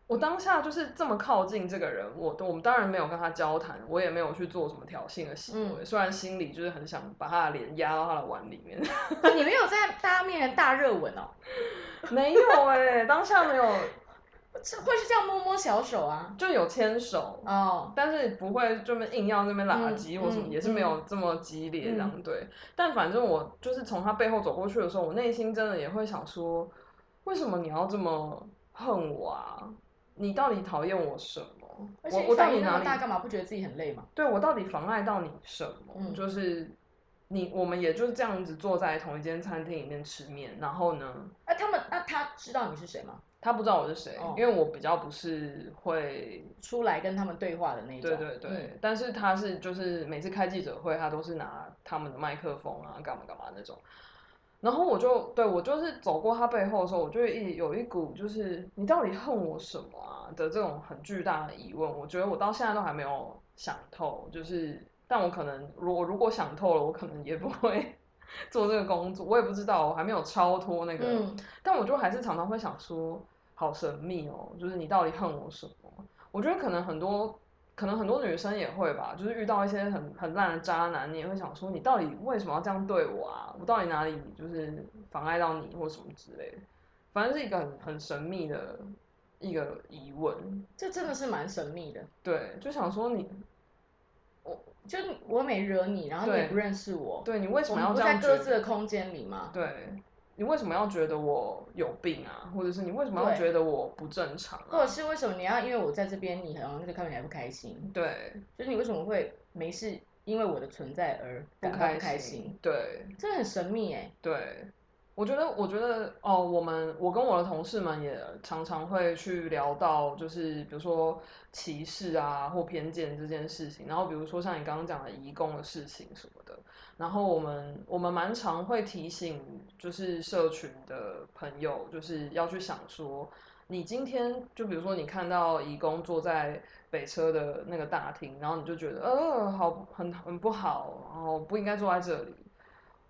我当下就是这么靠近这个人，我我们当然没有跟他交谈，我也没有去做什么挑衅的行为，虽然心里就是很想把他的脸压到他的碗里面。你没有在大家面前大热吻哦？没有哎，当下没有，会是这样摸摸小手啊？就有牵手哦，但是不会这么硬要那边拉鸡或什么，也是没有这么激烈这样对。但反正我就是从他背后走过去的时候，我内心真的也会想说，为什么你要这么恨我啊？你到底讨厌我什么？我我到底哪里大？干嘛不觉得自己很累吗？对我到底妨碍到你什么？就是你，我们也就是这样子坐在同一间餐厅里面吃面，然后呢？那他们那他知道你是谁吗？他不知道我是谁，因为我比较不是会出来跟他们对话的那种。对对对，但是他是就是每次开记者会，他都是拿他们的麦克风啊，干嘛干嘛那种。然后我就对我就是走过他背后的时候，我就一有一股就是你到底恨我什么啊的这种很巨大的疑问。我觉得我到现在都还没有想透，就是但我可能如果如果想透了，我可能也不会 做这个工作。我也不知道，我还没有超脱那个。但我就还是常常会想说，好神秘哦，就是你到底恨我什么？我觉得可能很多。可能很多女生也会吧，就是遇到一些很很烂的渣男，你也会想说，你到底为什么要这样对我啊？我到底哪里就是妨碍到你或什么之类的？反正是一个很很神秘的一个疑问。这真的是蛮神秘的。对，就想说你，我就我没惹你，然后你也不认识我，对你为什么要这样？在各自的空间里嘛？对。你为什么要觉得我有病啊？或者是你为什么要觉得我不正常？或者是为什么你要因为我在这边，你好像就看起来不开心？对，就是你为什么会没事因为我的存在而感到不开心？对，这很神秘哎。对。我觉得，我觉得哦，我们我跟我的同事们也常常会去聊到，就是比如说歧视啊或偏见这件事情，然后比如说像你刚刚讲的移工的事情什么的，然后我们我们蛮常会提醒，就是社群的朋友，就是要去想说，你今天就比如说你看到移工坐在北车的那个大厅，然后你就觉得呃好很很不好，然后不应该坐在这里，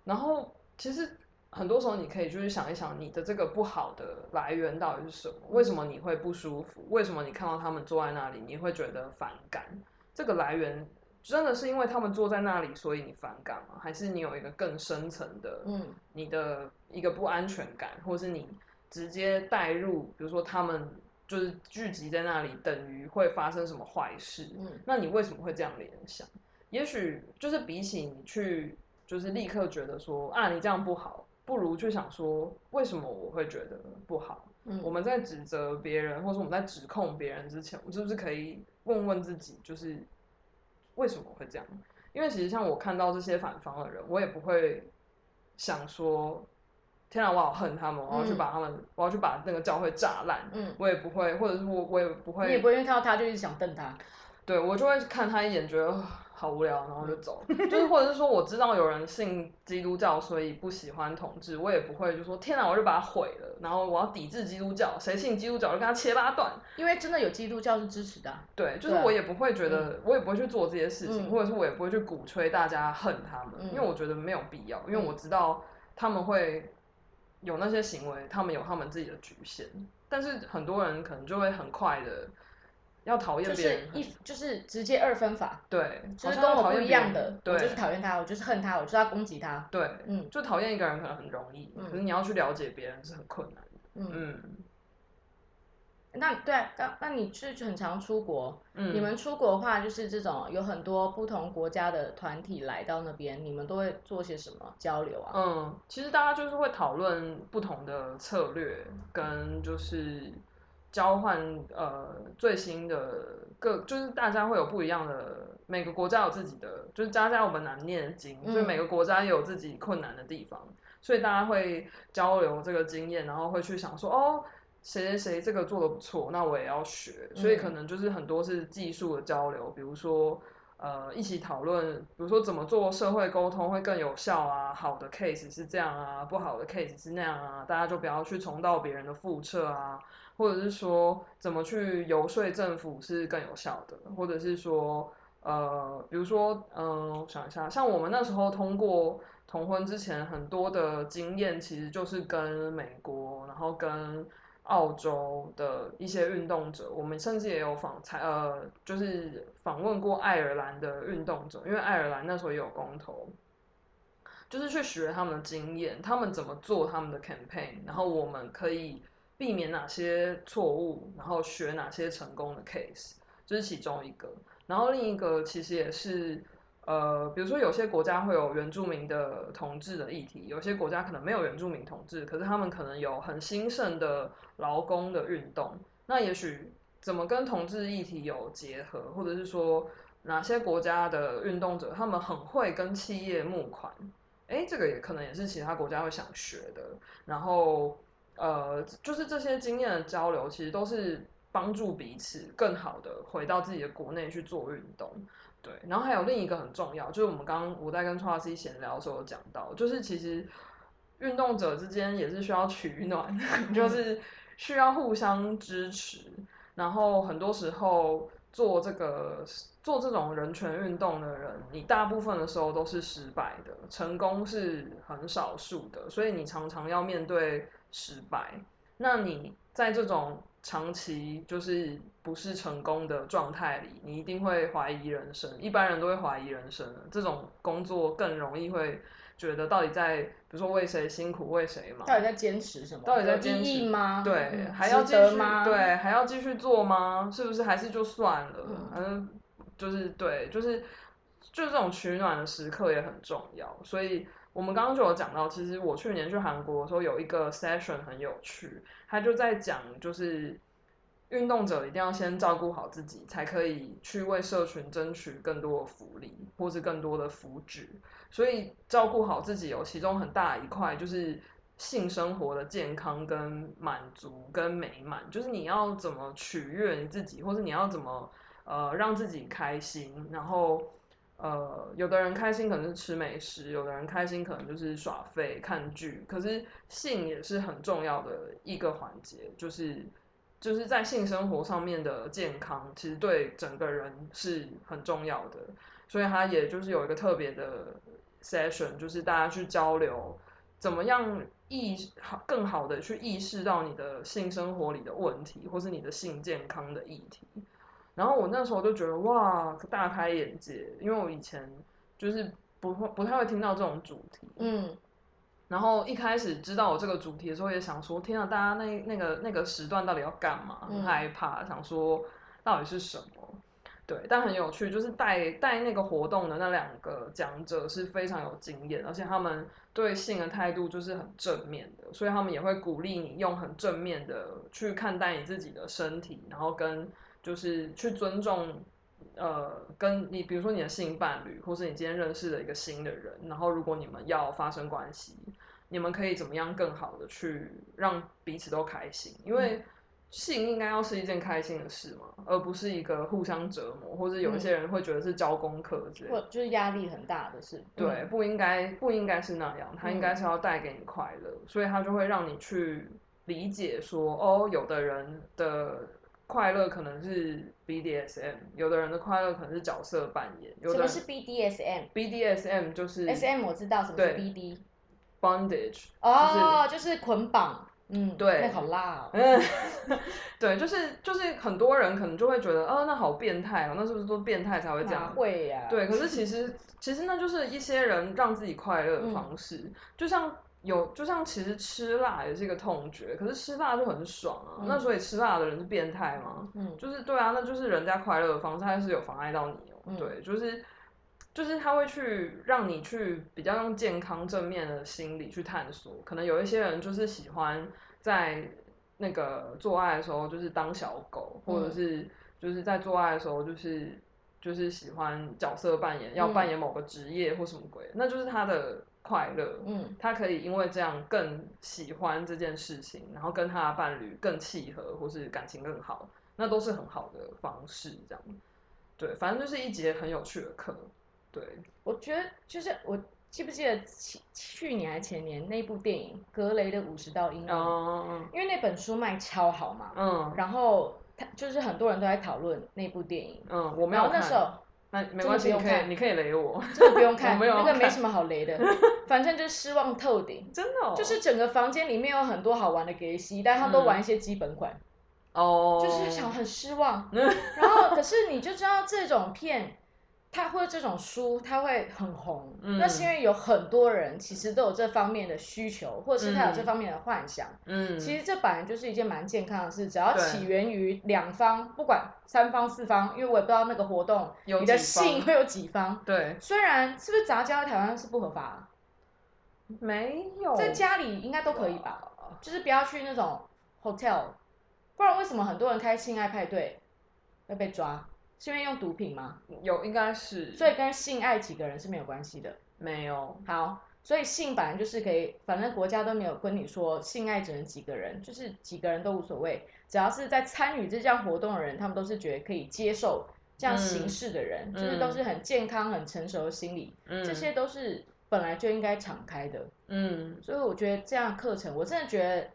然后其实。很多时候，你可以就是想一想，你的这个不好的来源到底是什么？为什么你会不舒服？为什么你看到他们坐在那里，你会觉得反感？这个来源真的是因为他们坐在那里，所以你反感吗？还是你有一个更深层的，嗯，你的一个不安全感，或是你直接带入，比如说他们就是聚集在那里，等于会发生什么坏事？嗯，那你为什么会这样联想？也许就是比起你去，就是立刻觉得说啊，你这样不好。不如去想说，为什么我会觉得不好？嗯，我们在指责别人，或者我们在指控别人之前，我们是不是可以问问自己，就是为什么会这样？因为其实像我看到这些反方的人，我也不会想说，天啊，我好恨他们，我要去把他们，我要去把那个教会炸烂。嗯，我也不会，或者是我我也不会，你也不会看到他就一直想瞪他。对，我就会看他一眼，觉得。好无聊，然后就走。就是或者是说，我知道有人信基督教，所以不喜欢统治，我也不会就说天哪，我就把它毁了。然后我要抵制基督教，谁信基督教就跟他切八段。因为真的有基督教是支持的。对，就是我也不会觉得，我也不会去做这些事情，或者是我也不会去鼓吹大家恨他们，因为我觉得没有必要。因为我知道他们会有那些行为，他们有他们自己的局限。但是很多人可能就会很快的。要讨厌别人，就是一就是直接二分法，对，就是跟我不一样的，我就是讨厌他，我就是恨他，我就要攻击他，对，嗯，就讨厌一个人可能很容易，可是你要去了解别人是很困难的，嗯，那对，刚那你是很常出国，嗯你们出国的话，就是这种有很多不同国家的团体来到那边，你们都会做些什么交流啊？嗯，其实大家就是会讨论不同的策略，跟就是。交换呃最新的各就是大家会有不一样的每个国家有自己的就是家家我们难念的经，所以每个国家也有自己困难的地方，所以大家会交流这个经验，然后会去想说哦谁谁谁这个做的不错，那我也要学，所以可能就是很多是技术的交流，比如说呃一起讨论，比如说怎么做社会沟通会更有效啊，好的 case 是这样啊，不好的 case 是那样啊，大家就不要去重蹈别人的覆辙啊，或者是说怎么去游说政府是更有效的，或者是说呃，比如说嗯，我想一下，像我们那时候通过。同婚之前很多的经验，其实就是跟美国，然后跟澳洲的一些运动者，我们甚至也有访才呃，就是访问过爱尔兰的运动者，因为爱尔兰那时候也有公投，就是去学他们的经验，他们怎么做他们的 campaign，然后我们可以避免哪些错误，然后学哪些成功的 case，这是其中一个，然后另一个其实也是。呃，比如说有些国家会有原住民的同志的议题，有些国家可能没有原住民同志，可是他们可能有很兴盛的劳工的运动。那也许怎么跟同志议题有结合，或者是说哪些国家的运动者他们很会跟企业募款，哎，这个也可能也是其他国家会想学的。然后呃，就是这些经验的交流，其实都是帮助彼此更好的回到自己的国内去做运动。对，然后还有另一个很重要，就是我们刚刚我在跟 t r a c y 闲聊的时候有讲到，就是其实运动者之间也是需要取暖，就是需要互相支持。然后很多时候做这个做这种人权运动的人，你大部分的时候都是失败的，成功是很少数的，所以你常常要面对失败。那你在这种长期就是不是成功的状态里，你一定会怀疑人生。一般人都会怀疑人生，这种工作更容易会觉得到底在，比如说为谁辛苦为谁忙，到底在坚持什么？到底在坚持吗？对，还要继续吗？对，还要继续做吗？是不是还是就算了？嗯，就是对，就是就是这种取暖的时刻也很重要。所以我们刚刚就有讲到，其实我去年去韩国的时候有一个 session 很有趣。他就在讲，就是运动者一定要先照顾好自己，才可以去为社群争取更多的福利，或是更多的福祉。所以照顾好自己有其中很大一块，就是性生活的健康跟满足跟美满，就是你要怎么取悦你自己，或是你要怎么呃让自己开心，然后。呃，有的人开心可能是吃美食，有的人开心可能就是耍废看剧。可是性也是很重要的一个环节，就是就是在性生活上面的健康，其实对整个人是很重要的。所以他也就是有一个特别的 session，就是大家去交流，怎么样意好更好的去意识到你的性生活里的问题，或是你的性健康的议题。然后我那时候就觉得哇，大开眼界，因为我以前就是不会不太会听到这种主题，嗯，然后一开始知道我这个主题的时候，也想说天啊，大家那那个那个时段到底要干嘛？很害怕，想说到底是什么？对，但很有趣，就是带带那个活动的那两个讲者是非常有经验，而且他们对性的态度就是很正面的，所以他们也会鼓励你用很正面的去看待你自己的身体，然后跟。就是去尊重，呃，跟你比如说你的性伴侣，或是你今天认识的一个新的人，然后如果你们要发生关系，你们可以怎么样更好的去让彼此都开心？因为性应该要是一件开心的事嘛，而不是一个互相折磨，或者有一些人会觉得是交功课之类，或就是压力很大的事。对，不应该不应该是那样，他应该是要带给你快乐，所以他就会让你去理解说，哦，有的人的。快乐可能是 BDSM，有的人的快乐可能是角色扮演。什么是 BDSM？BDSM 就是 SM，我知道什么是 BD，bondage。哦，就是捆绑。嗯，对，那好辣。嗯，对，就是就是很多人可能就会觉得，哦，那好变态哦，那是不是都变态才会这样？会呀。对，可是 其实其实那就是一些人让自己快乐的方式，就像。有，就像其实吃辣也是一个痛觉，可是吃辣就很爽啊。那所以吃辣的人是变态吗？嗯，就是对啊，那就是人家快乐的方式，他是有妨碍到你哦。对，就是就是他会去让你去比较用健康正面的心理去探索。可能有一些人就是喜欢在那个做爱的时候就是当小狗，或者是就是在做爱的时候就是就是喜欢角色扮演，要扮演某个职业或什么鬼，那就是他的。快乐，嗯，他可以因为这样更喜欢这件事情，然后跟他的伴侣更契合，或是感情更好，那都是很好的方式。这样，对，反正就是一节很有趣的课。对，我觉得就是我记不记得去去年还前年那部电影《格雷的五十道阴影》，因为那本书卖超好嘛，嗯，然后他就是很多人都在讨论那部电影，嗯，我没有看。那没关系，你可以，你可以雷我，真的不用看，那个没什么好雷的，反正就是失望透顶，真的，就是整个房间里面有很多好玩的游戏，但他都玩一些基本款，哦，就是想很失望，然后可是你就知道这种片。他会这种书，他会很红，那是因为有很多人其实都有这方面的需求，或者是他有这方面的幻想。嗯，其实这本来就是一件蛮健康的事，只要起源于两方，不管三方四方，因为我也不知道那个活动你的信会有几方。对，虽然是不是杂交台湾是不合法，没有，在家里应该都可以吧？就是不要去那种 hotel，不然为什么很多人开性爱派对会被抓？是因为用毒品吗？有，应该是。所以跟性爱几个人是没有关系的。没有。好，所以性本来就是可以，反正国家都没有跟你说性爱只能几个人，就是几个人都无所谓，只要是在参与这项活动的人，他们都是觉得可以接受这样形式的人，就是都是很健康、很成熟的心理，这些都是本来就应该敞开的。嗯。所以我觉得这样课程，我真的觉得，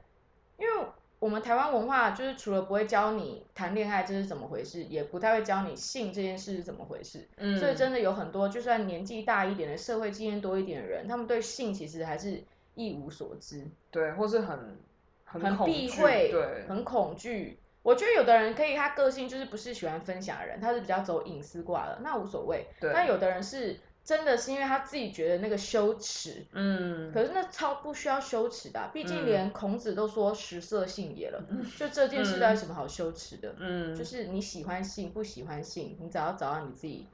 因为。我们台湾文化就是除了不会教你谈恋爱这是怎么回事，也不太会教你性这件事是怎么回事。嗯，所以真的有很多就算年纪大一点的社会经验多一点的人，他们对性其实还是一无所知。对，或是很很避讳，对，很恐惧。我觉得有的人可以，他个性就是不是喜欢分享的人，他是比较走隐私挂的，那无所谓。对，但有的人是。真的是因为他自己觉得那个羞耻，嗯，可是那超不需要羞耻的，毕竟连孔子都说食色性也了，就这件事到底什么好羞耻的？嗯，就是你喜欢性不喜欢性，你只要找到你自己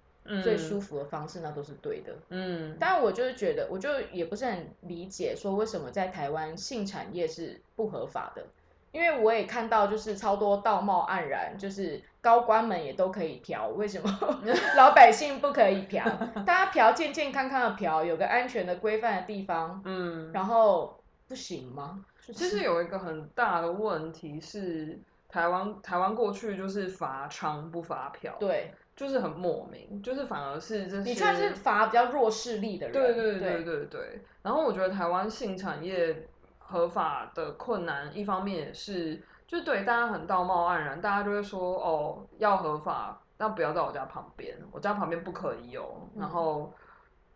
最舒服的方式，那都是对的。嗯，但我就是觉得，我就也不是很理解，说为什么在台湾性产业是不合法的。因为我也看到，就是超多道貌岸然，就是高官们也都可以嫖，为什么 老百姓不可以嫖？大家嫖健健康康的嫖，有个安全的规范的地方，嗯，然后不行吗？其实有一个很大的问题是，台湾台湾过去就是罚娼不罚嫖，对，就是很莫名，就是反而是这你算是罚比较弱势力的人，对对对对对。然后我觉得台湾性产业。合法的困难，一方面也是，就对大家很道貌岸然，大家就会说哦，要合法，但不要在我家旁边，我家旁边不可以有，然后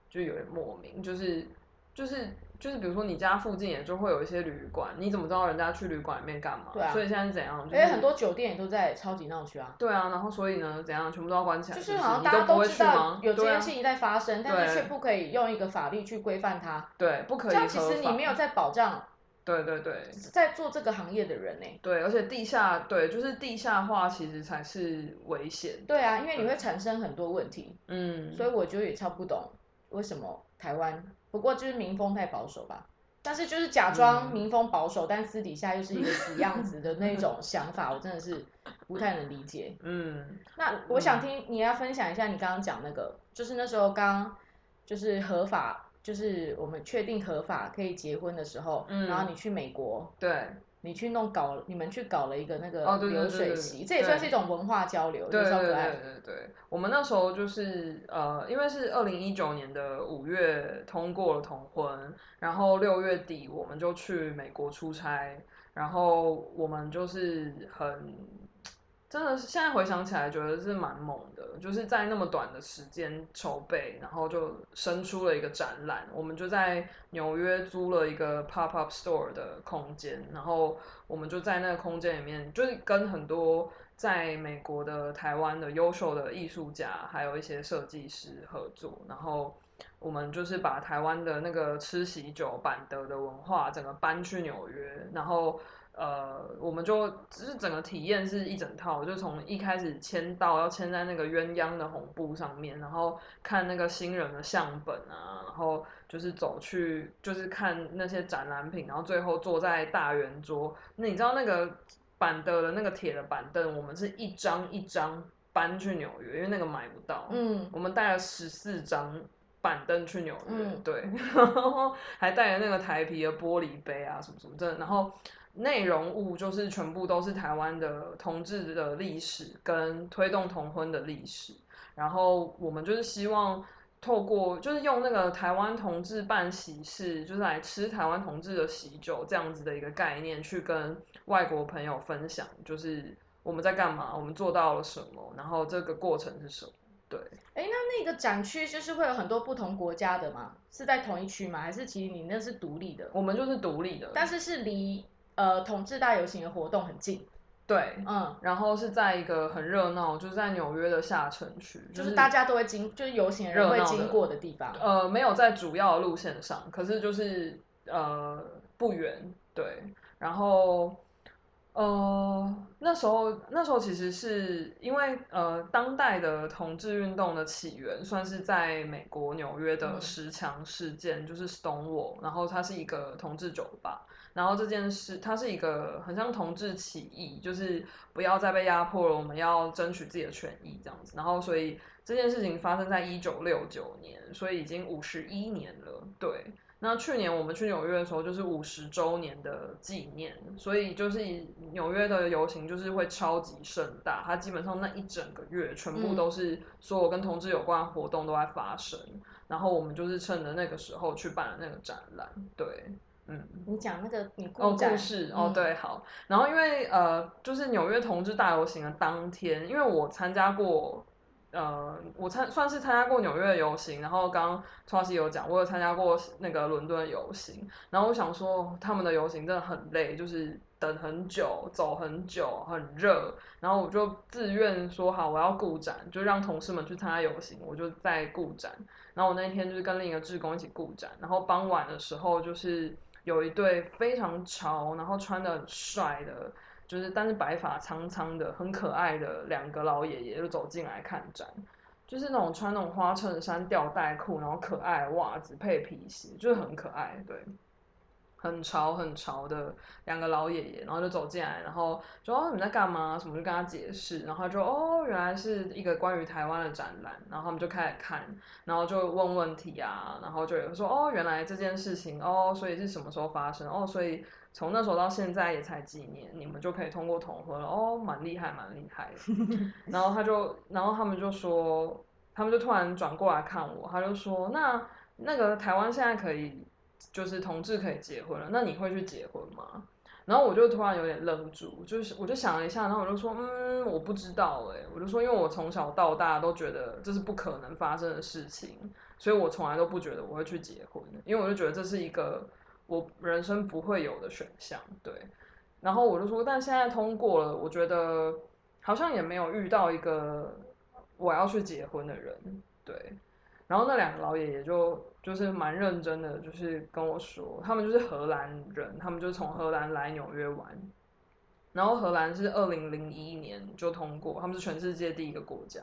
就有点莫名，就是就是就是，比如说你家附近也就会有一些旅馆，你怎么知道人家去旅馆里面干嘛？对啊，所以现在是怎样？因为很多酒店也都在超级闹区啊。对啊，然后所以呢，怎样，全部都要关起来？就是好像大家都知道有这件事情在发生，但是却不可以用一个法律去规范它。对，不可以。这样其实你没有在保障。对对对，在做这个行业的人呢？对，而且地下对，就是地下化，其实才是危险。对啊，因为你会产生很多问题。嗯，所以我就也超不懂为什么台湾，不过就是民风太保守吧。但是就是假装民风保守，但私底下又是一个死样子的那种想法，我真的是不太能理解。嗯，那我想听你要分享一下你刚刚讲那个，就是那时候刚就是合法。就是我们确定合法可以结婚的时候，然后你去美国，对，你去弄搞，你们去搞了一个那个流水席，这也算是一种文化交流，对对对对对。我们那时候就是呃，因为是二零一九年的五月通过了同婚，然后六月底我们就去美国出差，然后我们就是很。真的是现在回想起来，觉得是蛮猛的，就是在那么短的时间筹备，然后就生出了一个展览。我们就在纽约租了一个 pop up store 的空间，然后我们就在那个空间里面，就是跟很多在美国的、台湾的优秀的艺术家，还有一些设计师合作，然后我们就是把台湾的那个吃喜酒、板德的文化整个搬去纽约，然后。呃，我们就只是整个体验是一整套，就从一开始签到要签在那个鸳鸯的红布上面，然后看那个新人的相本啊，然后就是走去就是看那些展览品，然后最后坐在大圆桌。那你知道那个板凳的那个铁的板凳，我们是一张一张搬去纽约，因为那个买不到。嗯，我们带了十四张。板凳去纽约，对，然后还带了那个台皮的玻璃杯啊，什么什么的，然后内容物就是全部都是台湾的同志的历史跟推动同婚的历史，然后我们就是希望透过就是用那个台湾同志办喜事，就是来吃台湾同志的喜酒这样子的一个概念，去跟外国朋友分享，就是我们在干嘛，我们做到了什么，然后这个过程是什么。对，哎，那那个展区就是会有很多不同国家的吗？是在同一区吗？还是其实你那是独立的？我们就是独立的，但是是离呃同志大游行的活动很近。对，嗯，然后是在一个很热闹，就是在纽约的下城区，就是大家都会经，就是游行人会经过的地方。呃，没有在主要路线上，可是就是呃不远，对，然后。呃，那时候那时候其实是因为呃，当代的同志运动的起源算是在美国纽约的十强事件，就是 Stonewall，然后它是一个同志酒吧，然后这件事它是一个很像同志起义，就是不要再被压迫了，我们要争取自己的权益这样子，然后所以这件事情发生在一九六九年，所以已经五十一年了，对。那去年我们去纽约的时候，就是五十周年的纪念，所以就是纽约的游行就是会超级盛大，它基本上那一整个月全部都是所有跟同志有关的活动都在发生，然后我们就是趁着那个时候去办了那个展览，对，嗯，你讲那个你哦故事哦对好，然后因为呃就是纽约同志大游行的当天，因为我参加过。呃，我参算是参加过纽约的游行，然后刚刚 c y 有讲，我有参加过那个伦敦的游行，然后我想说他们的游行真的很累，就是等很久，走很久，很热，然后我就自愿说好我要顾展，就让同事们去参加游行，我就在顾展，然后我那天就是跟另一个志工一起顾展，然后傍晚的时候就是有一对非常潮，然后穿的很帅的。就是，但是白发苍苍的、很可爱的两个老爷爷就走进来看展，就是那种穿那种花衬衫、吊带裤，然后可爱袜子配皮鞋，就是很可爱，对，很潮很潮的两个老爷爷，然后就走进来，然后说：“哦，你在干嘛？”什么就跟他解释，然后就哦，原来是一个关于台湾的展览，然后他们就开始看，然后就问问题啊，然后就有说：“哦，原来这件事情哦，所以是什么时候发生？哦，所以。”从那时候到现在也才几年，你们就可以通过统合了哦，蛮厉害，蛮厉害。然后他就，然后他们就说，他们就突然转过来看我，他就说，那那个台湾现在可以，就是同志可以结婚了，那你会去结婚吗？然后我就突然有点愣住，就是我就想了一下，然后我就说，嗯，我不知道哎，我就说，因为我从小到大都觉得这是不可能发生的事情，所以我从来都不觉得我会去结婚，因为我就觉得这是一个。我人生不会有的选项，对。然后我就说，但现在通过了，我觉得好像也没有遇到一个我要去结婚的人，对。然后那两个老爷爷就就是蛮认真的，就是跟我说，他们就是荷兰人，他们就从荷兰来纽约玩。然后荷兰是二零零一年就通过，他们是全世界第一个国家。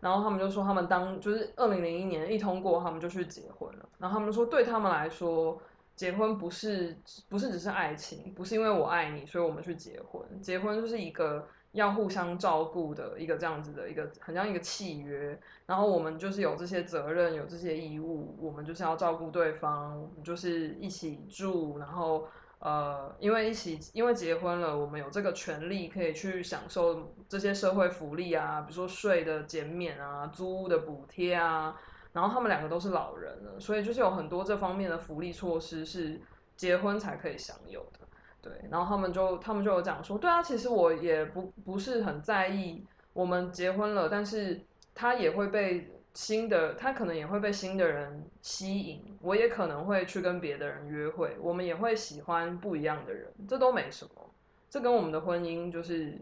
然后他们就说，他们当就是二零零一年一通过，他们就去结婚了。然后他们说，对他们来说。结婚不是不是只是爱情，不是因为我爱你，所以我们去结婚。结婚就是一个要互相照顾的一个这样子的一个，很像一个契约。然后我们就是有这些责任，有这些义务，我们就是要照顾对方，就是一起住。然后呃，因为一起因为结婚了，我们有这个权利可以去享受这些社会福利啊，比如说税的减免啊，租屋的补贴啊。然后他们两个都是老人了，所以就是有很多这方面的福利措施是结婚才可以享有的，对。然后他们就他们就有讲说，对啊，其实我也不不是很在意我们结婚了，但是他也会被新的，他可能也会被新的人吸引，我也可能会去跟别的人约会，我们也会喜欢不一样的人，这都没什么，这跟我们的婚姻就是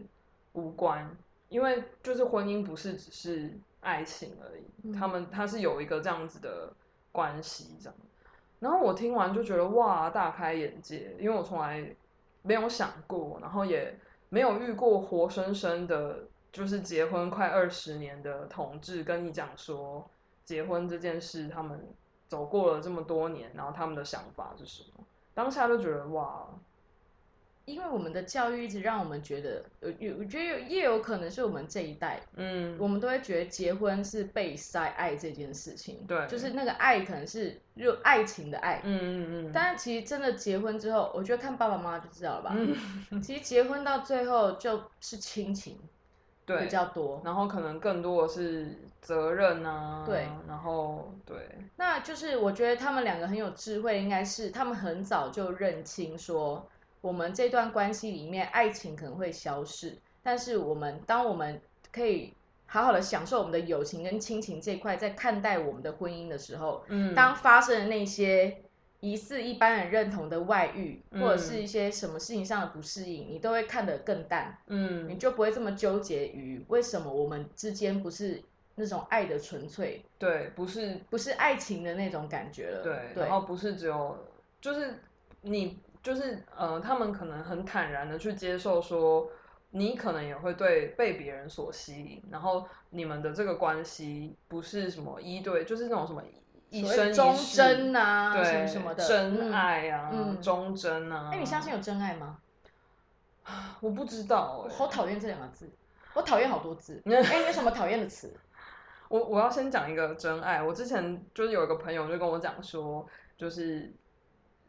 无关，因为就是婚姻不是只是。爱情而已，他们他是有一个这样子的关系这样，然后我听完就觉得哇，大开眼界，因为我从来没有想过，然后也没有遇过活生生的，就是结婚快二十年的同志跟你讲说结婚这件事，他们走过了这么多年，然后他们的想法是什么？当下就觉得哇，因为我们的教育一直让我们觉得，有有，我觉得也有可能是我们这一代，嗯，我们都会觉得结婚是被塞爱这件事情，对，就是那个爱可能是热爱情的爱，嗯嗯嗯，但是其实真的结婚之后，我觉得看爸爸妈妈就知道了吧，其实结婚到最后就是亲情，对，比较多，然后可能更多的是责任啊，对，然后对，那就是我觉得他们两个很有智慧，应该是他们很早就认清说。我们这段关系里面，爱情可能会消逝，但是我们当我们可以好好的享受我们的友情跟亲情这块，在看待我们的婚姻的时候，嗯，当发生的那些疑似一般人认同的外遇，或者是一些什么事情上的不适应，你都会看得更淡，嗯，你就不会这么纠结于为什么我们之间不是那种爱的纯粹，对，不是不是爱情的那种感觉了，对，然后不是只有就是你。就是呃，他们可能很坦然的去接受说，你可能也会对被别人所吸引，然后你们的这个关系不是什么一对，就是那种什么一生一忠贞啊，对什么的真爱啊，忠贞啊。哎，你相信有真爱吗？我不知道，我好讨厌这两个字，我讨厌好多字。哎，你有什么讨厌的词？我我要先讲一个真爱。我之前就是有一个朋友就跟我讲说，就是。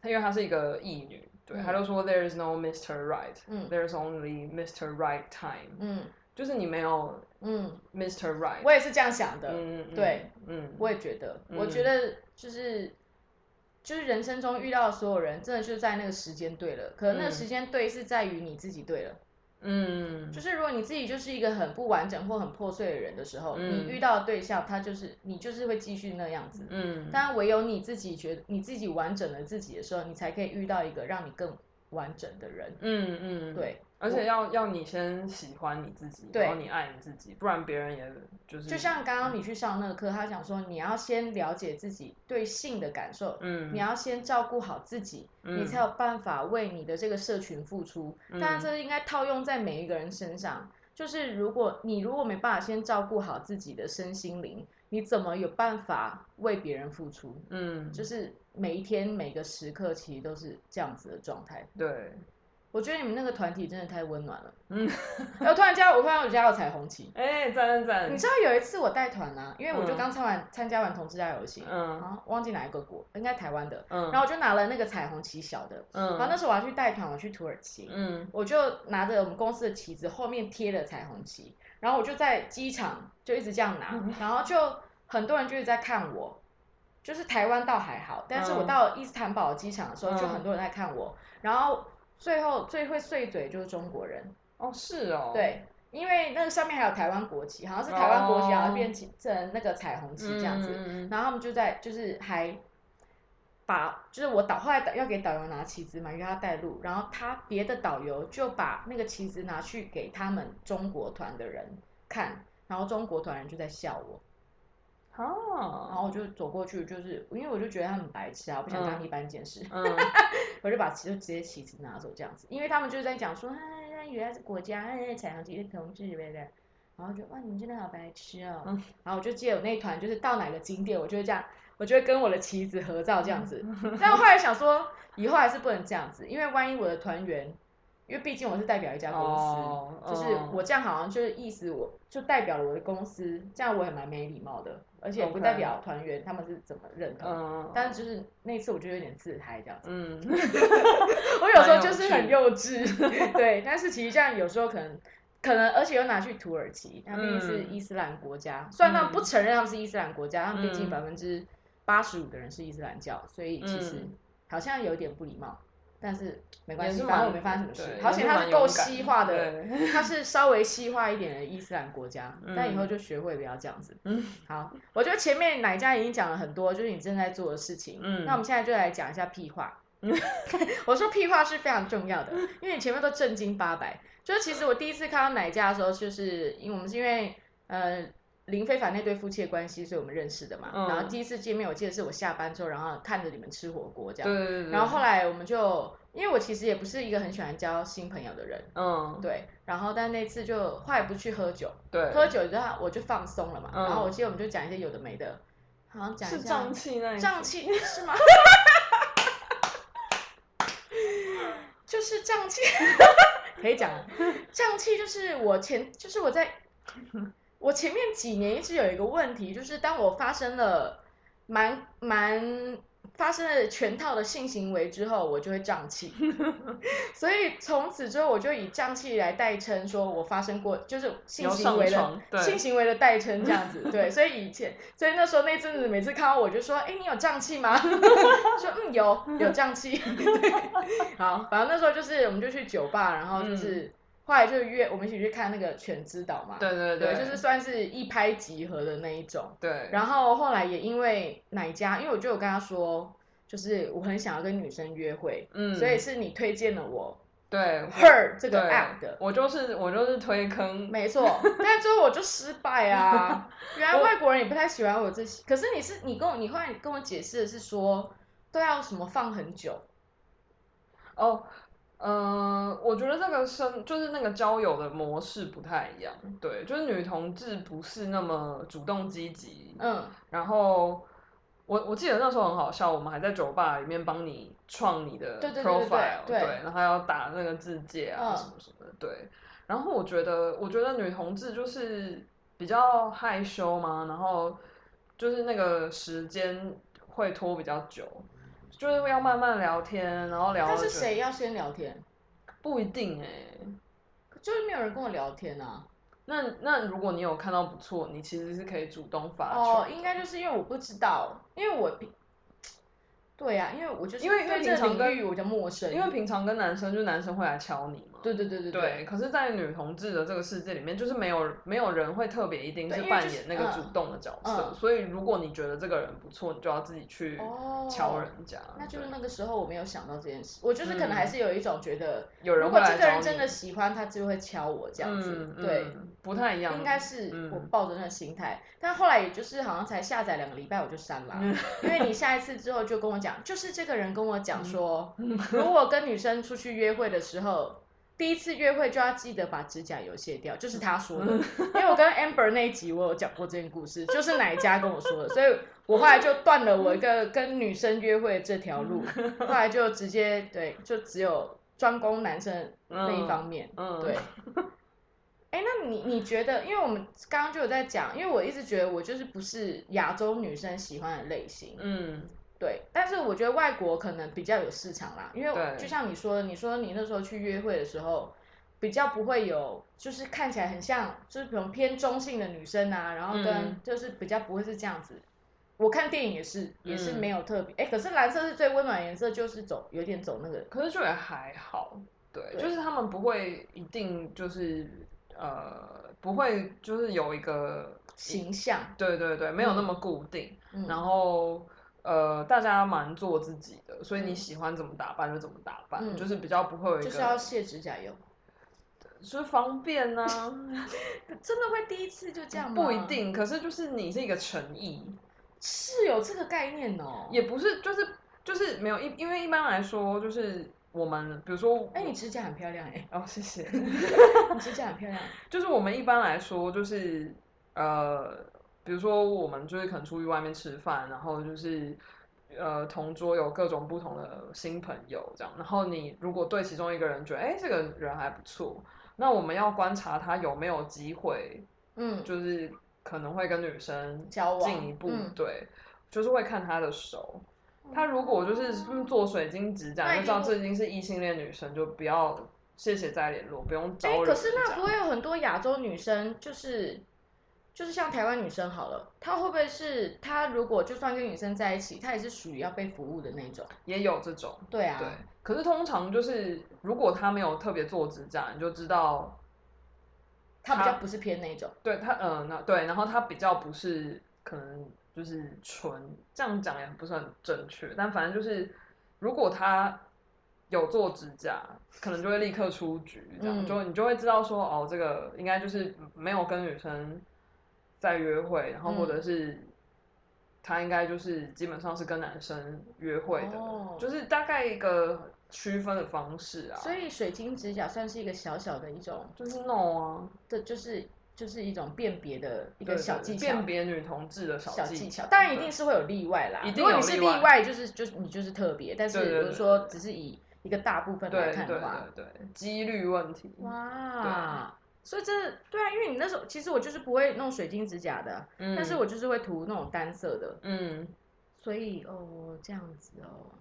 因为她是一个艺女，对，她就说 There is no Mr. Right，嗯，There is only Mr. Right time，嗯，就是你没有，嗯，Mr. Right，我也是这样想的，嗯对，嗯，我也觉得，我觉得就是，就是人生中遇到的所有人，真的就在那个时间对了，可能那个时间对是在于你自己对了。嗯，就是如果你自己就是一个很不完整或很破碎的人的时候，你遇到的对象他就是你就是会继续那样子。嗯，但唯有你自己觉得你自己完整了自己的时候，你才可以遇到一个让你更完整的人。嗯嗯，对。而且要要你先喜欢你自己，然后你爱你自己，不然别人也就是。就像刚刚你去上那个课，他讲说你要先了解自己对性的感受，嗯，你要先照顾好自己，你才有办法为你的这个社群付出。当然，这应该套用在每一个人身上。就是如果你如果没办法先照顾好自己的身心灵，你怎么有办法为别人付出？嗯，就是每一天每个时刻其实都是这样子的状态。对。我觉得你们那个团体真的太温暖了。嗯，然后突然加我突然我加到彩虹旗，哎，赞赞赞！你知道有一次我带团啊，因为我就刚参完参加完同志大游行，嗯，然后忘记哪一个国，应该台湾的，嗯，然后我就拿了那个彩虹旗小的，嗯，然后那时候我要去带团，我去土耳其，嗯，我就拿着我们公司的旗子，后面贴了彩虹旗，然后我就在机场就一直这样拿，然后就很多人就是在看我，就是台湾倒还好，但是我到伊斯坦堡机场的时候，就很多人在看我，然后。最后最会碎嘴就是中国人。哦，是哦，对，因为那个上面还有台湾国旗，好像是台湾国旗，然后变成那个彩虹旗这样子，然后他们就在就是还把就是我导后来要给导游拿旗子嘛，因为他带路，然后他别的导游就把那个旗子拿去给他们中国团的人看，然后中国团人就在笑我。哦，然后我就走过去，就是因为我就觉得他们白痴啊，我不想当一般见识，我就把旗就直接旗子拿走这样子，因为他们就是在讲说，哎，原来是国家，哎，彩虹旗的同志，对不对？然后就哇，你们真的好白痴哦。然后我就记得我那团就是到哪个景点，我就会这样，我就会跟我的旗子合照这样子。但我后来想说，以后还是不能这样子，因为万一我的团员。因为毕竟我是代表一家公司，就是我这样好像就是意思，我就代表了我的公司，这样我也蛮没礼貌的，而且不代表团员他们是怎么认同。但是就是那次我就有点自嗨这样子。嗯，我有时候就是很幼稚，对。但是其实这样有时候可能可能，而且又拿去土耳其，他毕竟是伊斯兰国家，虽然他们不承认他们是伊斯兰国家，他们毕竟百分之八十五的人是伊斯兰教，所以其实好像有点不礼貌。但是没关系，反正我没发生什么事。而且它是够西化的，它是稍微西化一点的伊斯兰国家。但以后就学会不要这样子。嗯，好，我觉得前面奶家已经讲了很多，就是你正在做的事情。嗯，那我们现在就来讲一下屁话。我说屁话是非常重要的，因为你前面都正经八百。就是其实我第一次看到奶家的时候，就是因为我们是因为呃。林非凡那对夫妻的关系，所以我们认识的嘛。然后第一次见面，我记得是我下班之后，然后看着你们吃火锅这样。对对对。然后后来我们就，因为我其实也不是一个很喜欢交新朋友的人。嗯。对。然后但那次就后来不去喝酒。对。喝酒之后我就放松了嘛。嗯。然后我记得我们就讲一些有的没的，好像讲一下。是胀气那。胀气 是吗？就是胀气，可以讲，胀气就是我前，就是我在，我前面几年一直有一个问题，就是当我发生了蛮蛮。发生了全套的性行为之后，我就会胀气，所以从此之后我就以胀气来代称，说我发生过就是性行为的性行为的代称这样子，对，所以以前，所以那时候那阵子每次看到我就说，哎，你有胀气吗？说嗯有有胀气，好，反正那时候就是我们就去酒吧，然后就是。后来就约我们一起去看那个犬之岛嘛，对对对，就是算是一拍即合的那一种。对。然后后来也因为哪家，因为我就有跟他说，就是我很想要跟女生约会，嗯，所以是你推荐了我，对，Her 这个 app 的，我就是我就是推坑，没错。但最后我就失败啊！原来外国人也不太喜欢我这些。可是你是你跟我，你后来跟我解释的是说都要什么放很久，哦。嗯，我觉得这个生就是那个交友的模式不太一样，对，就是女同志不是那么主动积极，嗯，然后我我记得那时候很好笑，我们还在酒吧里面帮你创你的 profile，对，然后要打那个字界啊什么什么的，对，然后我觉得我觉得女同志就是比较害羞嘛，然后就是那个时间会拖比较久。就是要慢慢聊天，然后聊。但是谁要先聊天？不一定哎，就是没有人跟我聊天啊。那那如果你有看到不错，你其实是可以主动发。哦，应该就是因为我不知道，因为我。对呀，因为我就是因为因为平常跟我比较陌生，因为平常跟男生就男生会来敲你嘛。对对对对对。可是，在女同志的这个世界里面，就是没有没有人会特别一定是扮演那个主动的角色。所以，如果你觉得这个人不错，你就要自己去敲人家。那就是那个时候我没有想到这件事，我就是可能还是有一种觉得，有人如果这个人真的喜欢他，就会敲我这样子。对，不太一样。应该是我抱着那个心态，但后来也就是好像才下载两个礼拜我就删了，因为你下一次之后就跟我讲，就是这个人。跟我讲说，如果跟女生出去约会的时候，第一次约会就要记得把指甲油卸掉，就是他说的。因为我跟 Amber 那一集我有讲过这件故事，就是哪一家跟我说的，所以我后来就断了我一个跟女生约会这条路，后来就直接对，就只有专攻男生那一方面。对。哎，那你你觉得？因为我们刚刚就有在讲，因为我一直觉得我就是不是亚洲女生喜欢的类型。嗯。对，但是我觉得外国可能比较有市场啦，因为就像你说，你说你那时候去约会的时候，比较不会有，就是看起来很像，就是比如偏中性的女生啊，然后跟就是比较不会是这样子。我看电影也是，也是没有特别，哎，可是蓝色是最温暖颜色，就是走有点走那个，可是就也还好，对，就是他们不会一定就是呃不会就是有一个形象，对对对，没有那么固定，然后。呃，大家蛮做自己的，所以你喜欢怎么打扮就怎么打扮，就是比较不会有一个。就是要卸指甲油，是方便呢。真的会第一次就这样吗？不一定，可是就是你是一个诚意，是有这个概念哦。也不是，就是就是没有一，因为一般来说就是我们，比如说，哎，你指甲很漂亮哎。哦，谢谢。你指甲很漂亮。就是我们一般来说就是呃。比如说，我们就是可能出去外面吃饭，然后就是，呃，同桌有各种不同的新朋友这样。然后你如果对其中一个人觉得，哎，这个人还不错，那我们要观察他有没有机会，嗯，就是可能会跟女生交往进一步，对，就是会看他的手。他如果就是做水晶指甲，就知道这已经是异性恋女生，就不要谢谢再联络，不用招人。可是那不会有很多亚洲女生就是。就是像台湾女生好了，她会不会是她如果就算跟女生在一起，她也是属于要被服务的那种？也有这种，对啊。对，可是通常就是如果她没有特别做指甲，你就知道，她比较不是偏那种。对她，嗯，那对，然后她比较不是可能就是纯这样讲也不是很正确，但反正就是如果她有做指甲，可能就会立刻出局，这样就你就会知道说哦，这个应该就是没有跟女生。在约会，然后或者是他应该就是基本上是跟男生约会的，就是大概一个区分的方式啊。所以水晶指甲算是一个小小的一种，就是 no 啊，这就是就是一种辨别的一个小技巧，辨别女同志的小技巧。当然一定是会有例外啦，如果你是例外，就是就是你就是特别。但是比如说只是以一个大部分来看的话，对对，几率问题。哇，所以这对啊，因为你那时候其实我就是不会弄水晶指甲的，但是我就是会涂那种单色的，嗯，所以哦这样子哦，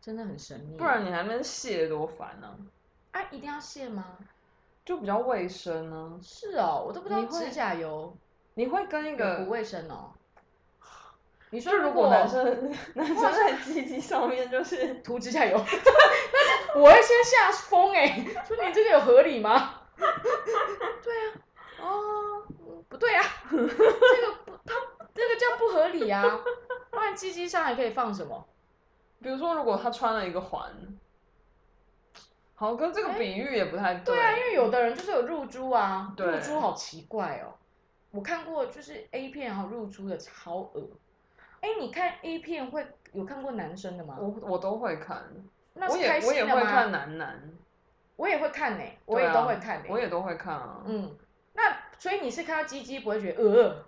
真的很神秘。不然你还能卸多烦呢？啊，一定要卸吗？就比较卫生呢。是哦，我都不知道指甲油，你会跟一个不卫生哦。你说如果男生 男生在鸡鸡上面就是涂指甲油，我会先下风哎，说你这个有合理吗？对啊，哦，不对啊，这个不，他这个叫不合理啊。不然鸡鸡上还可以放什么？比如说，如果他穿了一个环，好，跟这个比喻也不太对啊，因为有的人就是有入珠啊，入珠好奇怪哦。我看过就是 A 片然后入珠的超恶。哎，你看 A 片会有看过男生的吗？我我都会看，那是开心的吗？我也会看男男，我也会看呢，我也都会看，我也都会看啊。嗯，那所以你是看到鸡鸡不会觉得呃？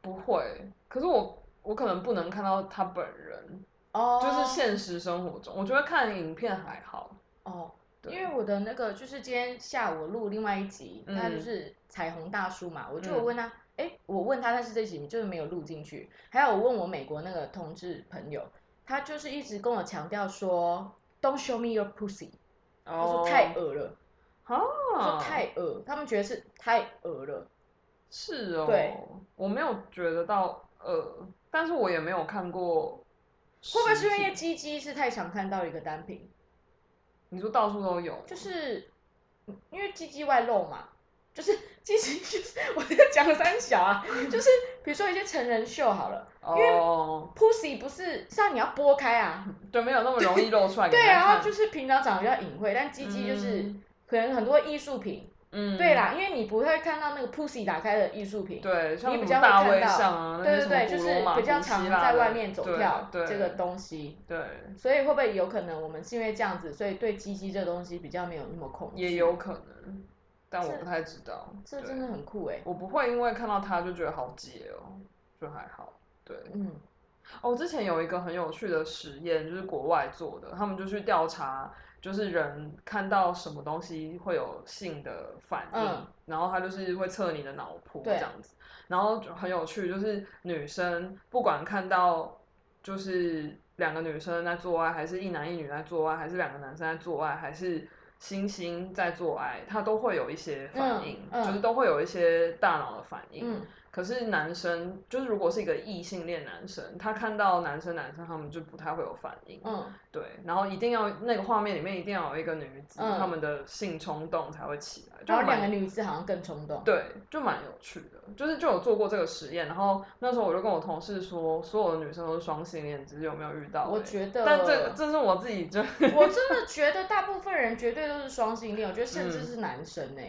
不会，可是我我可能不能看到他本人哦，就是现实生活中，我觉得看影片还好哦。因为我的那个就是今天下午录另外一集，他就是彩虹大叔嘛，我就问他。哎，我问他，但是这集你就是没有录进去。还有我问我美国那个同志朋友，他就是一直跟我强调说，Don't show me your pussy。他说太恶了，哦，说太恶，他们觉得是太恶了。是哦，对，我没有觉得到恶，但是我也没有看过。会不会是因为鸡鸡是太常看到一个单品？你说到处都有，就是因为鸡鸡外露嘛。就是其实就是我在讲三小啊，就是比如说一些成人秀好了，因为 pussy 不是像你要拨开啊，对，没有那么容易露出来。对啊，就是平常长得比较隐晦，但鸡鸡就是可能很多艺术品。嗯，对啦，因为你不会看到那个 pussy 打开的艺术品，对，你比较会看到，对对对，就是比较常在外面走跳这个东西。对，所以会不会有可能我们是因为这样子，所以对鸡鸡这东西比较没有那么恐惧？也有可能。但我不太知道，这真的很酷哎！我不会因为看到他就觉得好解哦，就还好。对，嗯，哦，之前有一个很有趣的实验，就是国外做的，他们就去调查，就是人看到什么东西会有性的反应，然后他就是会测你的脑波这样子，然后很有趣，就是女生不管看到就是两个女生在做爱，还是一男一女在做爱，还是两个男生在做爱，还是。星星在做爱，它都会有一些反应，就是都会有一些大脑的反应。可是男生就是如果是一个异性恋男生，他看到男生男生他们就不太会有反应。嗯，对，然后一定要那个画面里面一定要有一个女子，他们的性冲动才会起来。然后两个女子好像更冲动。对，就蛮有趣的，就是就有做过这个实验。然后那时候我就跟我同事说，所有的女生都是双性恋，只是有没有遇到？我觉得，但这这是我自己就我真的觉得大部分人绝对都是双性恋，我觉得甚至是男生呢。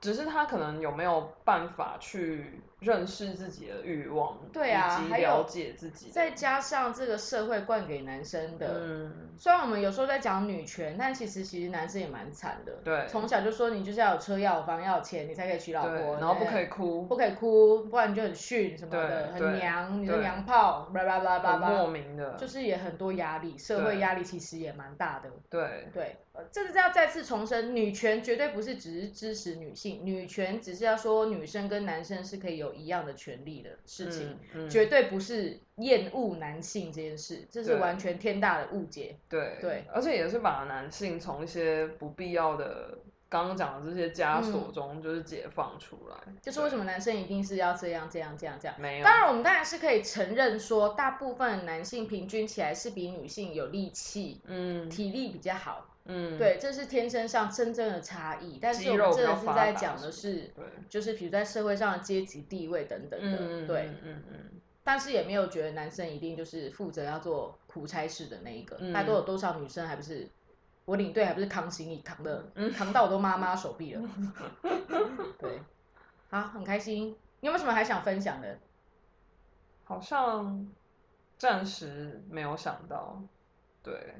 只是他可能有没有办法去认识自己的欲望，对啊，还有了解自己，再加上这个社会灌给男生的，嗯，虽然我们有时候在讲女权，但其实其实男生也蛮惨的，对，从小就说你就是要有车要有房要有钱，你才可以娶老婆，然后不可以哭，不可以哭，不然你就很逊什么的，很娘，你的娘炮，叭叭叭叭叭，莫名的，就是也很多压力，社会压力其实也蛮大的，对。对。这是要再次重申，女权绝对不是只是支持女性，女权只是要说女生跟男生是可以有一样的权利的事情，绝对不是厌恶男性这件事，这是完全天大的误解。对对，而且也是把男性从一些不必要的刚刚讲的这些枷锁中，就是解放出来。就是为什么男生一定是要这样这样这样这样？没有。当然，我们当然是可以承认说，大部分男性平均起来是比女性有力气，嗯，体力比较好。嗯，对，这是天生上真正的差异，但是我们真的是在讲的是，就是比如在社会上的阶级地位等等的，对，嗯嗯，但是也没有觉得男生一定就是负责要做苦差事的那一个，那都有多少女生还不是我领队还不是扛行李扛的，扛到我都妈妈手臂了，对，好，很开心，你有没有什么还想分享的？好像暂时没有想到，对。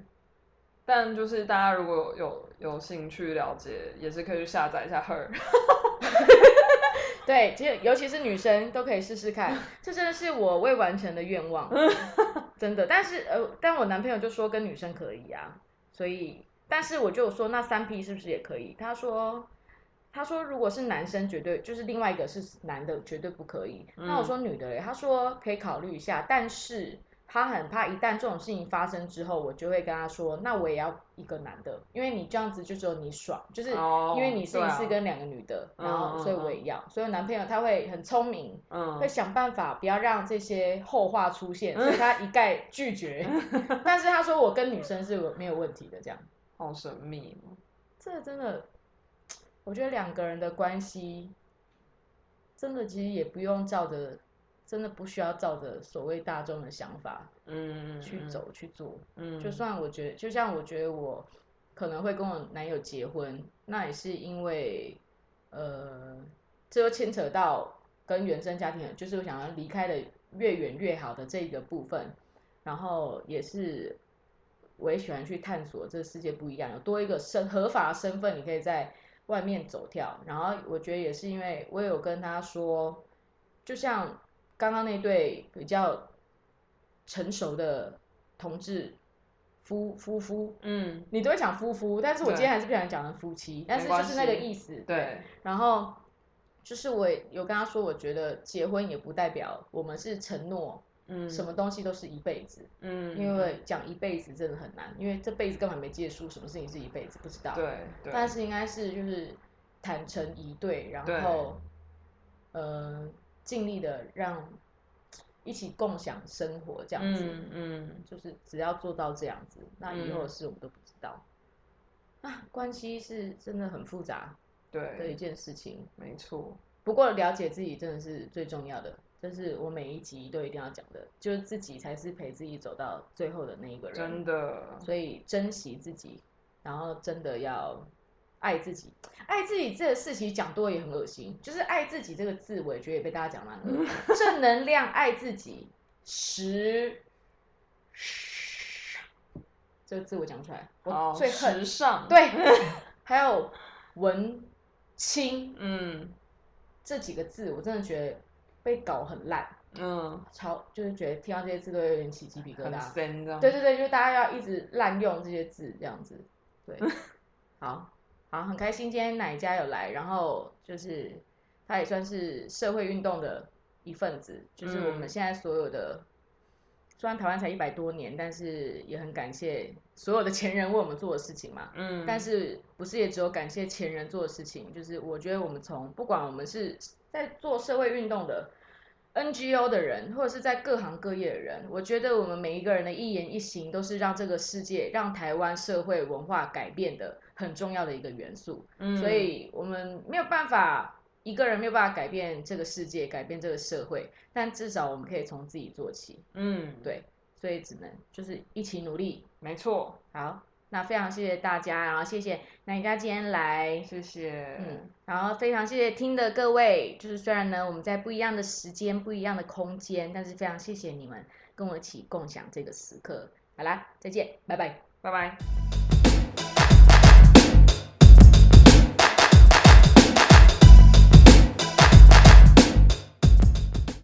但就是大家如果有有兴趣了解，也是可以去下载一下 Her。对，其实尤其是女生都可以试试看，这真的是我未完成的愿望，真的。但是呃，但我男朋友就说跟女生可以啊，所以，但是我就说那三 P 是不是也可以？他说，他说如果是男生绝对就是另外一个是男的绝对不可以。那我说女的嘞，他说可以考虑一下，但是。他很怕，一旦这种事情发生之后，我就会跟他说：“那我也要一个男的，因为你这样子就只有你爽，就是因为你是一次跟两个女的，然后所以我也要。所以男朋友他会很聪明，会想办法不要让这些后话出现，所以 他一概拒绝。但是他说我跟女生是没有问题的，这样好神秘。这真的，我觉得两个人的关系真的其实也不用照着。真的不需要照着所谓大众的想法，嗯，去走去做，嗯，就算我觉得，就像我觉得我可能会跟我男友结婚，那也是因为，呃，这又牵扯到跟原生家庭，就是我想要离开的越远越好的这个部分，然后也是我也喜欢去探索这个世界不一样，有多一个身合法身份，你可以在外面走跳，然后我觉得也是因为我有跟他说，就像。刚刚那对比较成熟的同志夫夫妇，嗯，你都会讲夫妇，但是我今天还是不想讲成夫妻，但是就是那个意思，对。然后就是我有跟他说，我觉得结婚也不代表我们是承诺，嗯，什么东西都是一辈子，嗯，因为讲一辈子真的很难，因为这辈子根本没结束，什么事情是一辈子不知道，对。但是应该是就是坦诚以对，然后，呃。尽力的让一起共享生活这样子，嗯，就是只要做到这样子，那以后的事我们都不知道。啊，关系是真的很复杂，对的一件事情，没错。不过了解自己真的是最重要的，这是我每一集都一定要讲的，就是自己才是陪自己走到最后的那一个人，真的。所以珍惜自己，然后真的要。爱自己，爱自己这个事情讲多也很恶心。就是爱自己这个字，我也觉得也被大家讲蛮恶 正能量，爱自己，时，这个字我讲出来，我最时尚。对，还有文青，嗯，这几个字我真的觉得被搞很烂，嗯，超就是觉得听到这些字都有点起鸡皮疙瘩。对对对，就大家要一直滥用这些字，这样子。对，好。好，很开心今天奶家有来，然后就是他也算是社会运动的一份子，就是我们现在所有的，虽然台湾才一百多年，但是也很感谢所有的前人为我们做的事情嘛。嗯，但是不是也只有感谢前人做的事情？就是我觉得我们从不管我们是在做社会运动的。NGO 的人，或者是在各行各业的人，我觉得我们每一个人的一言一行，都是让这个世界、让台湾社会文化改变的很重要的一个元素。嗯，所以我们没有办法，一个人没有办法改变这个世界、改变这个社会，但至少我们可以从自己做起。嗯，对，所以只能就是一起努力。没错，好。那非常谢谢大家，然后谢谢南家今天来，谢谢，嗯，然后非常谢谢听的各位，就是虽然呢我们在不一样的时间、不一样的空间，但是非常谢谢你们跟我一起共享这个时刻。好啦，再见，拜拜，拜拜。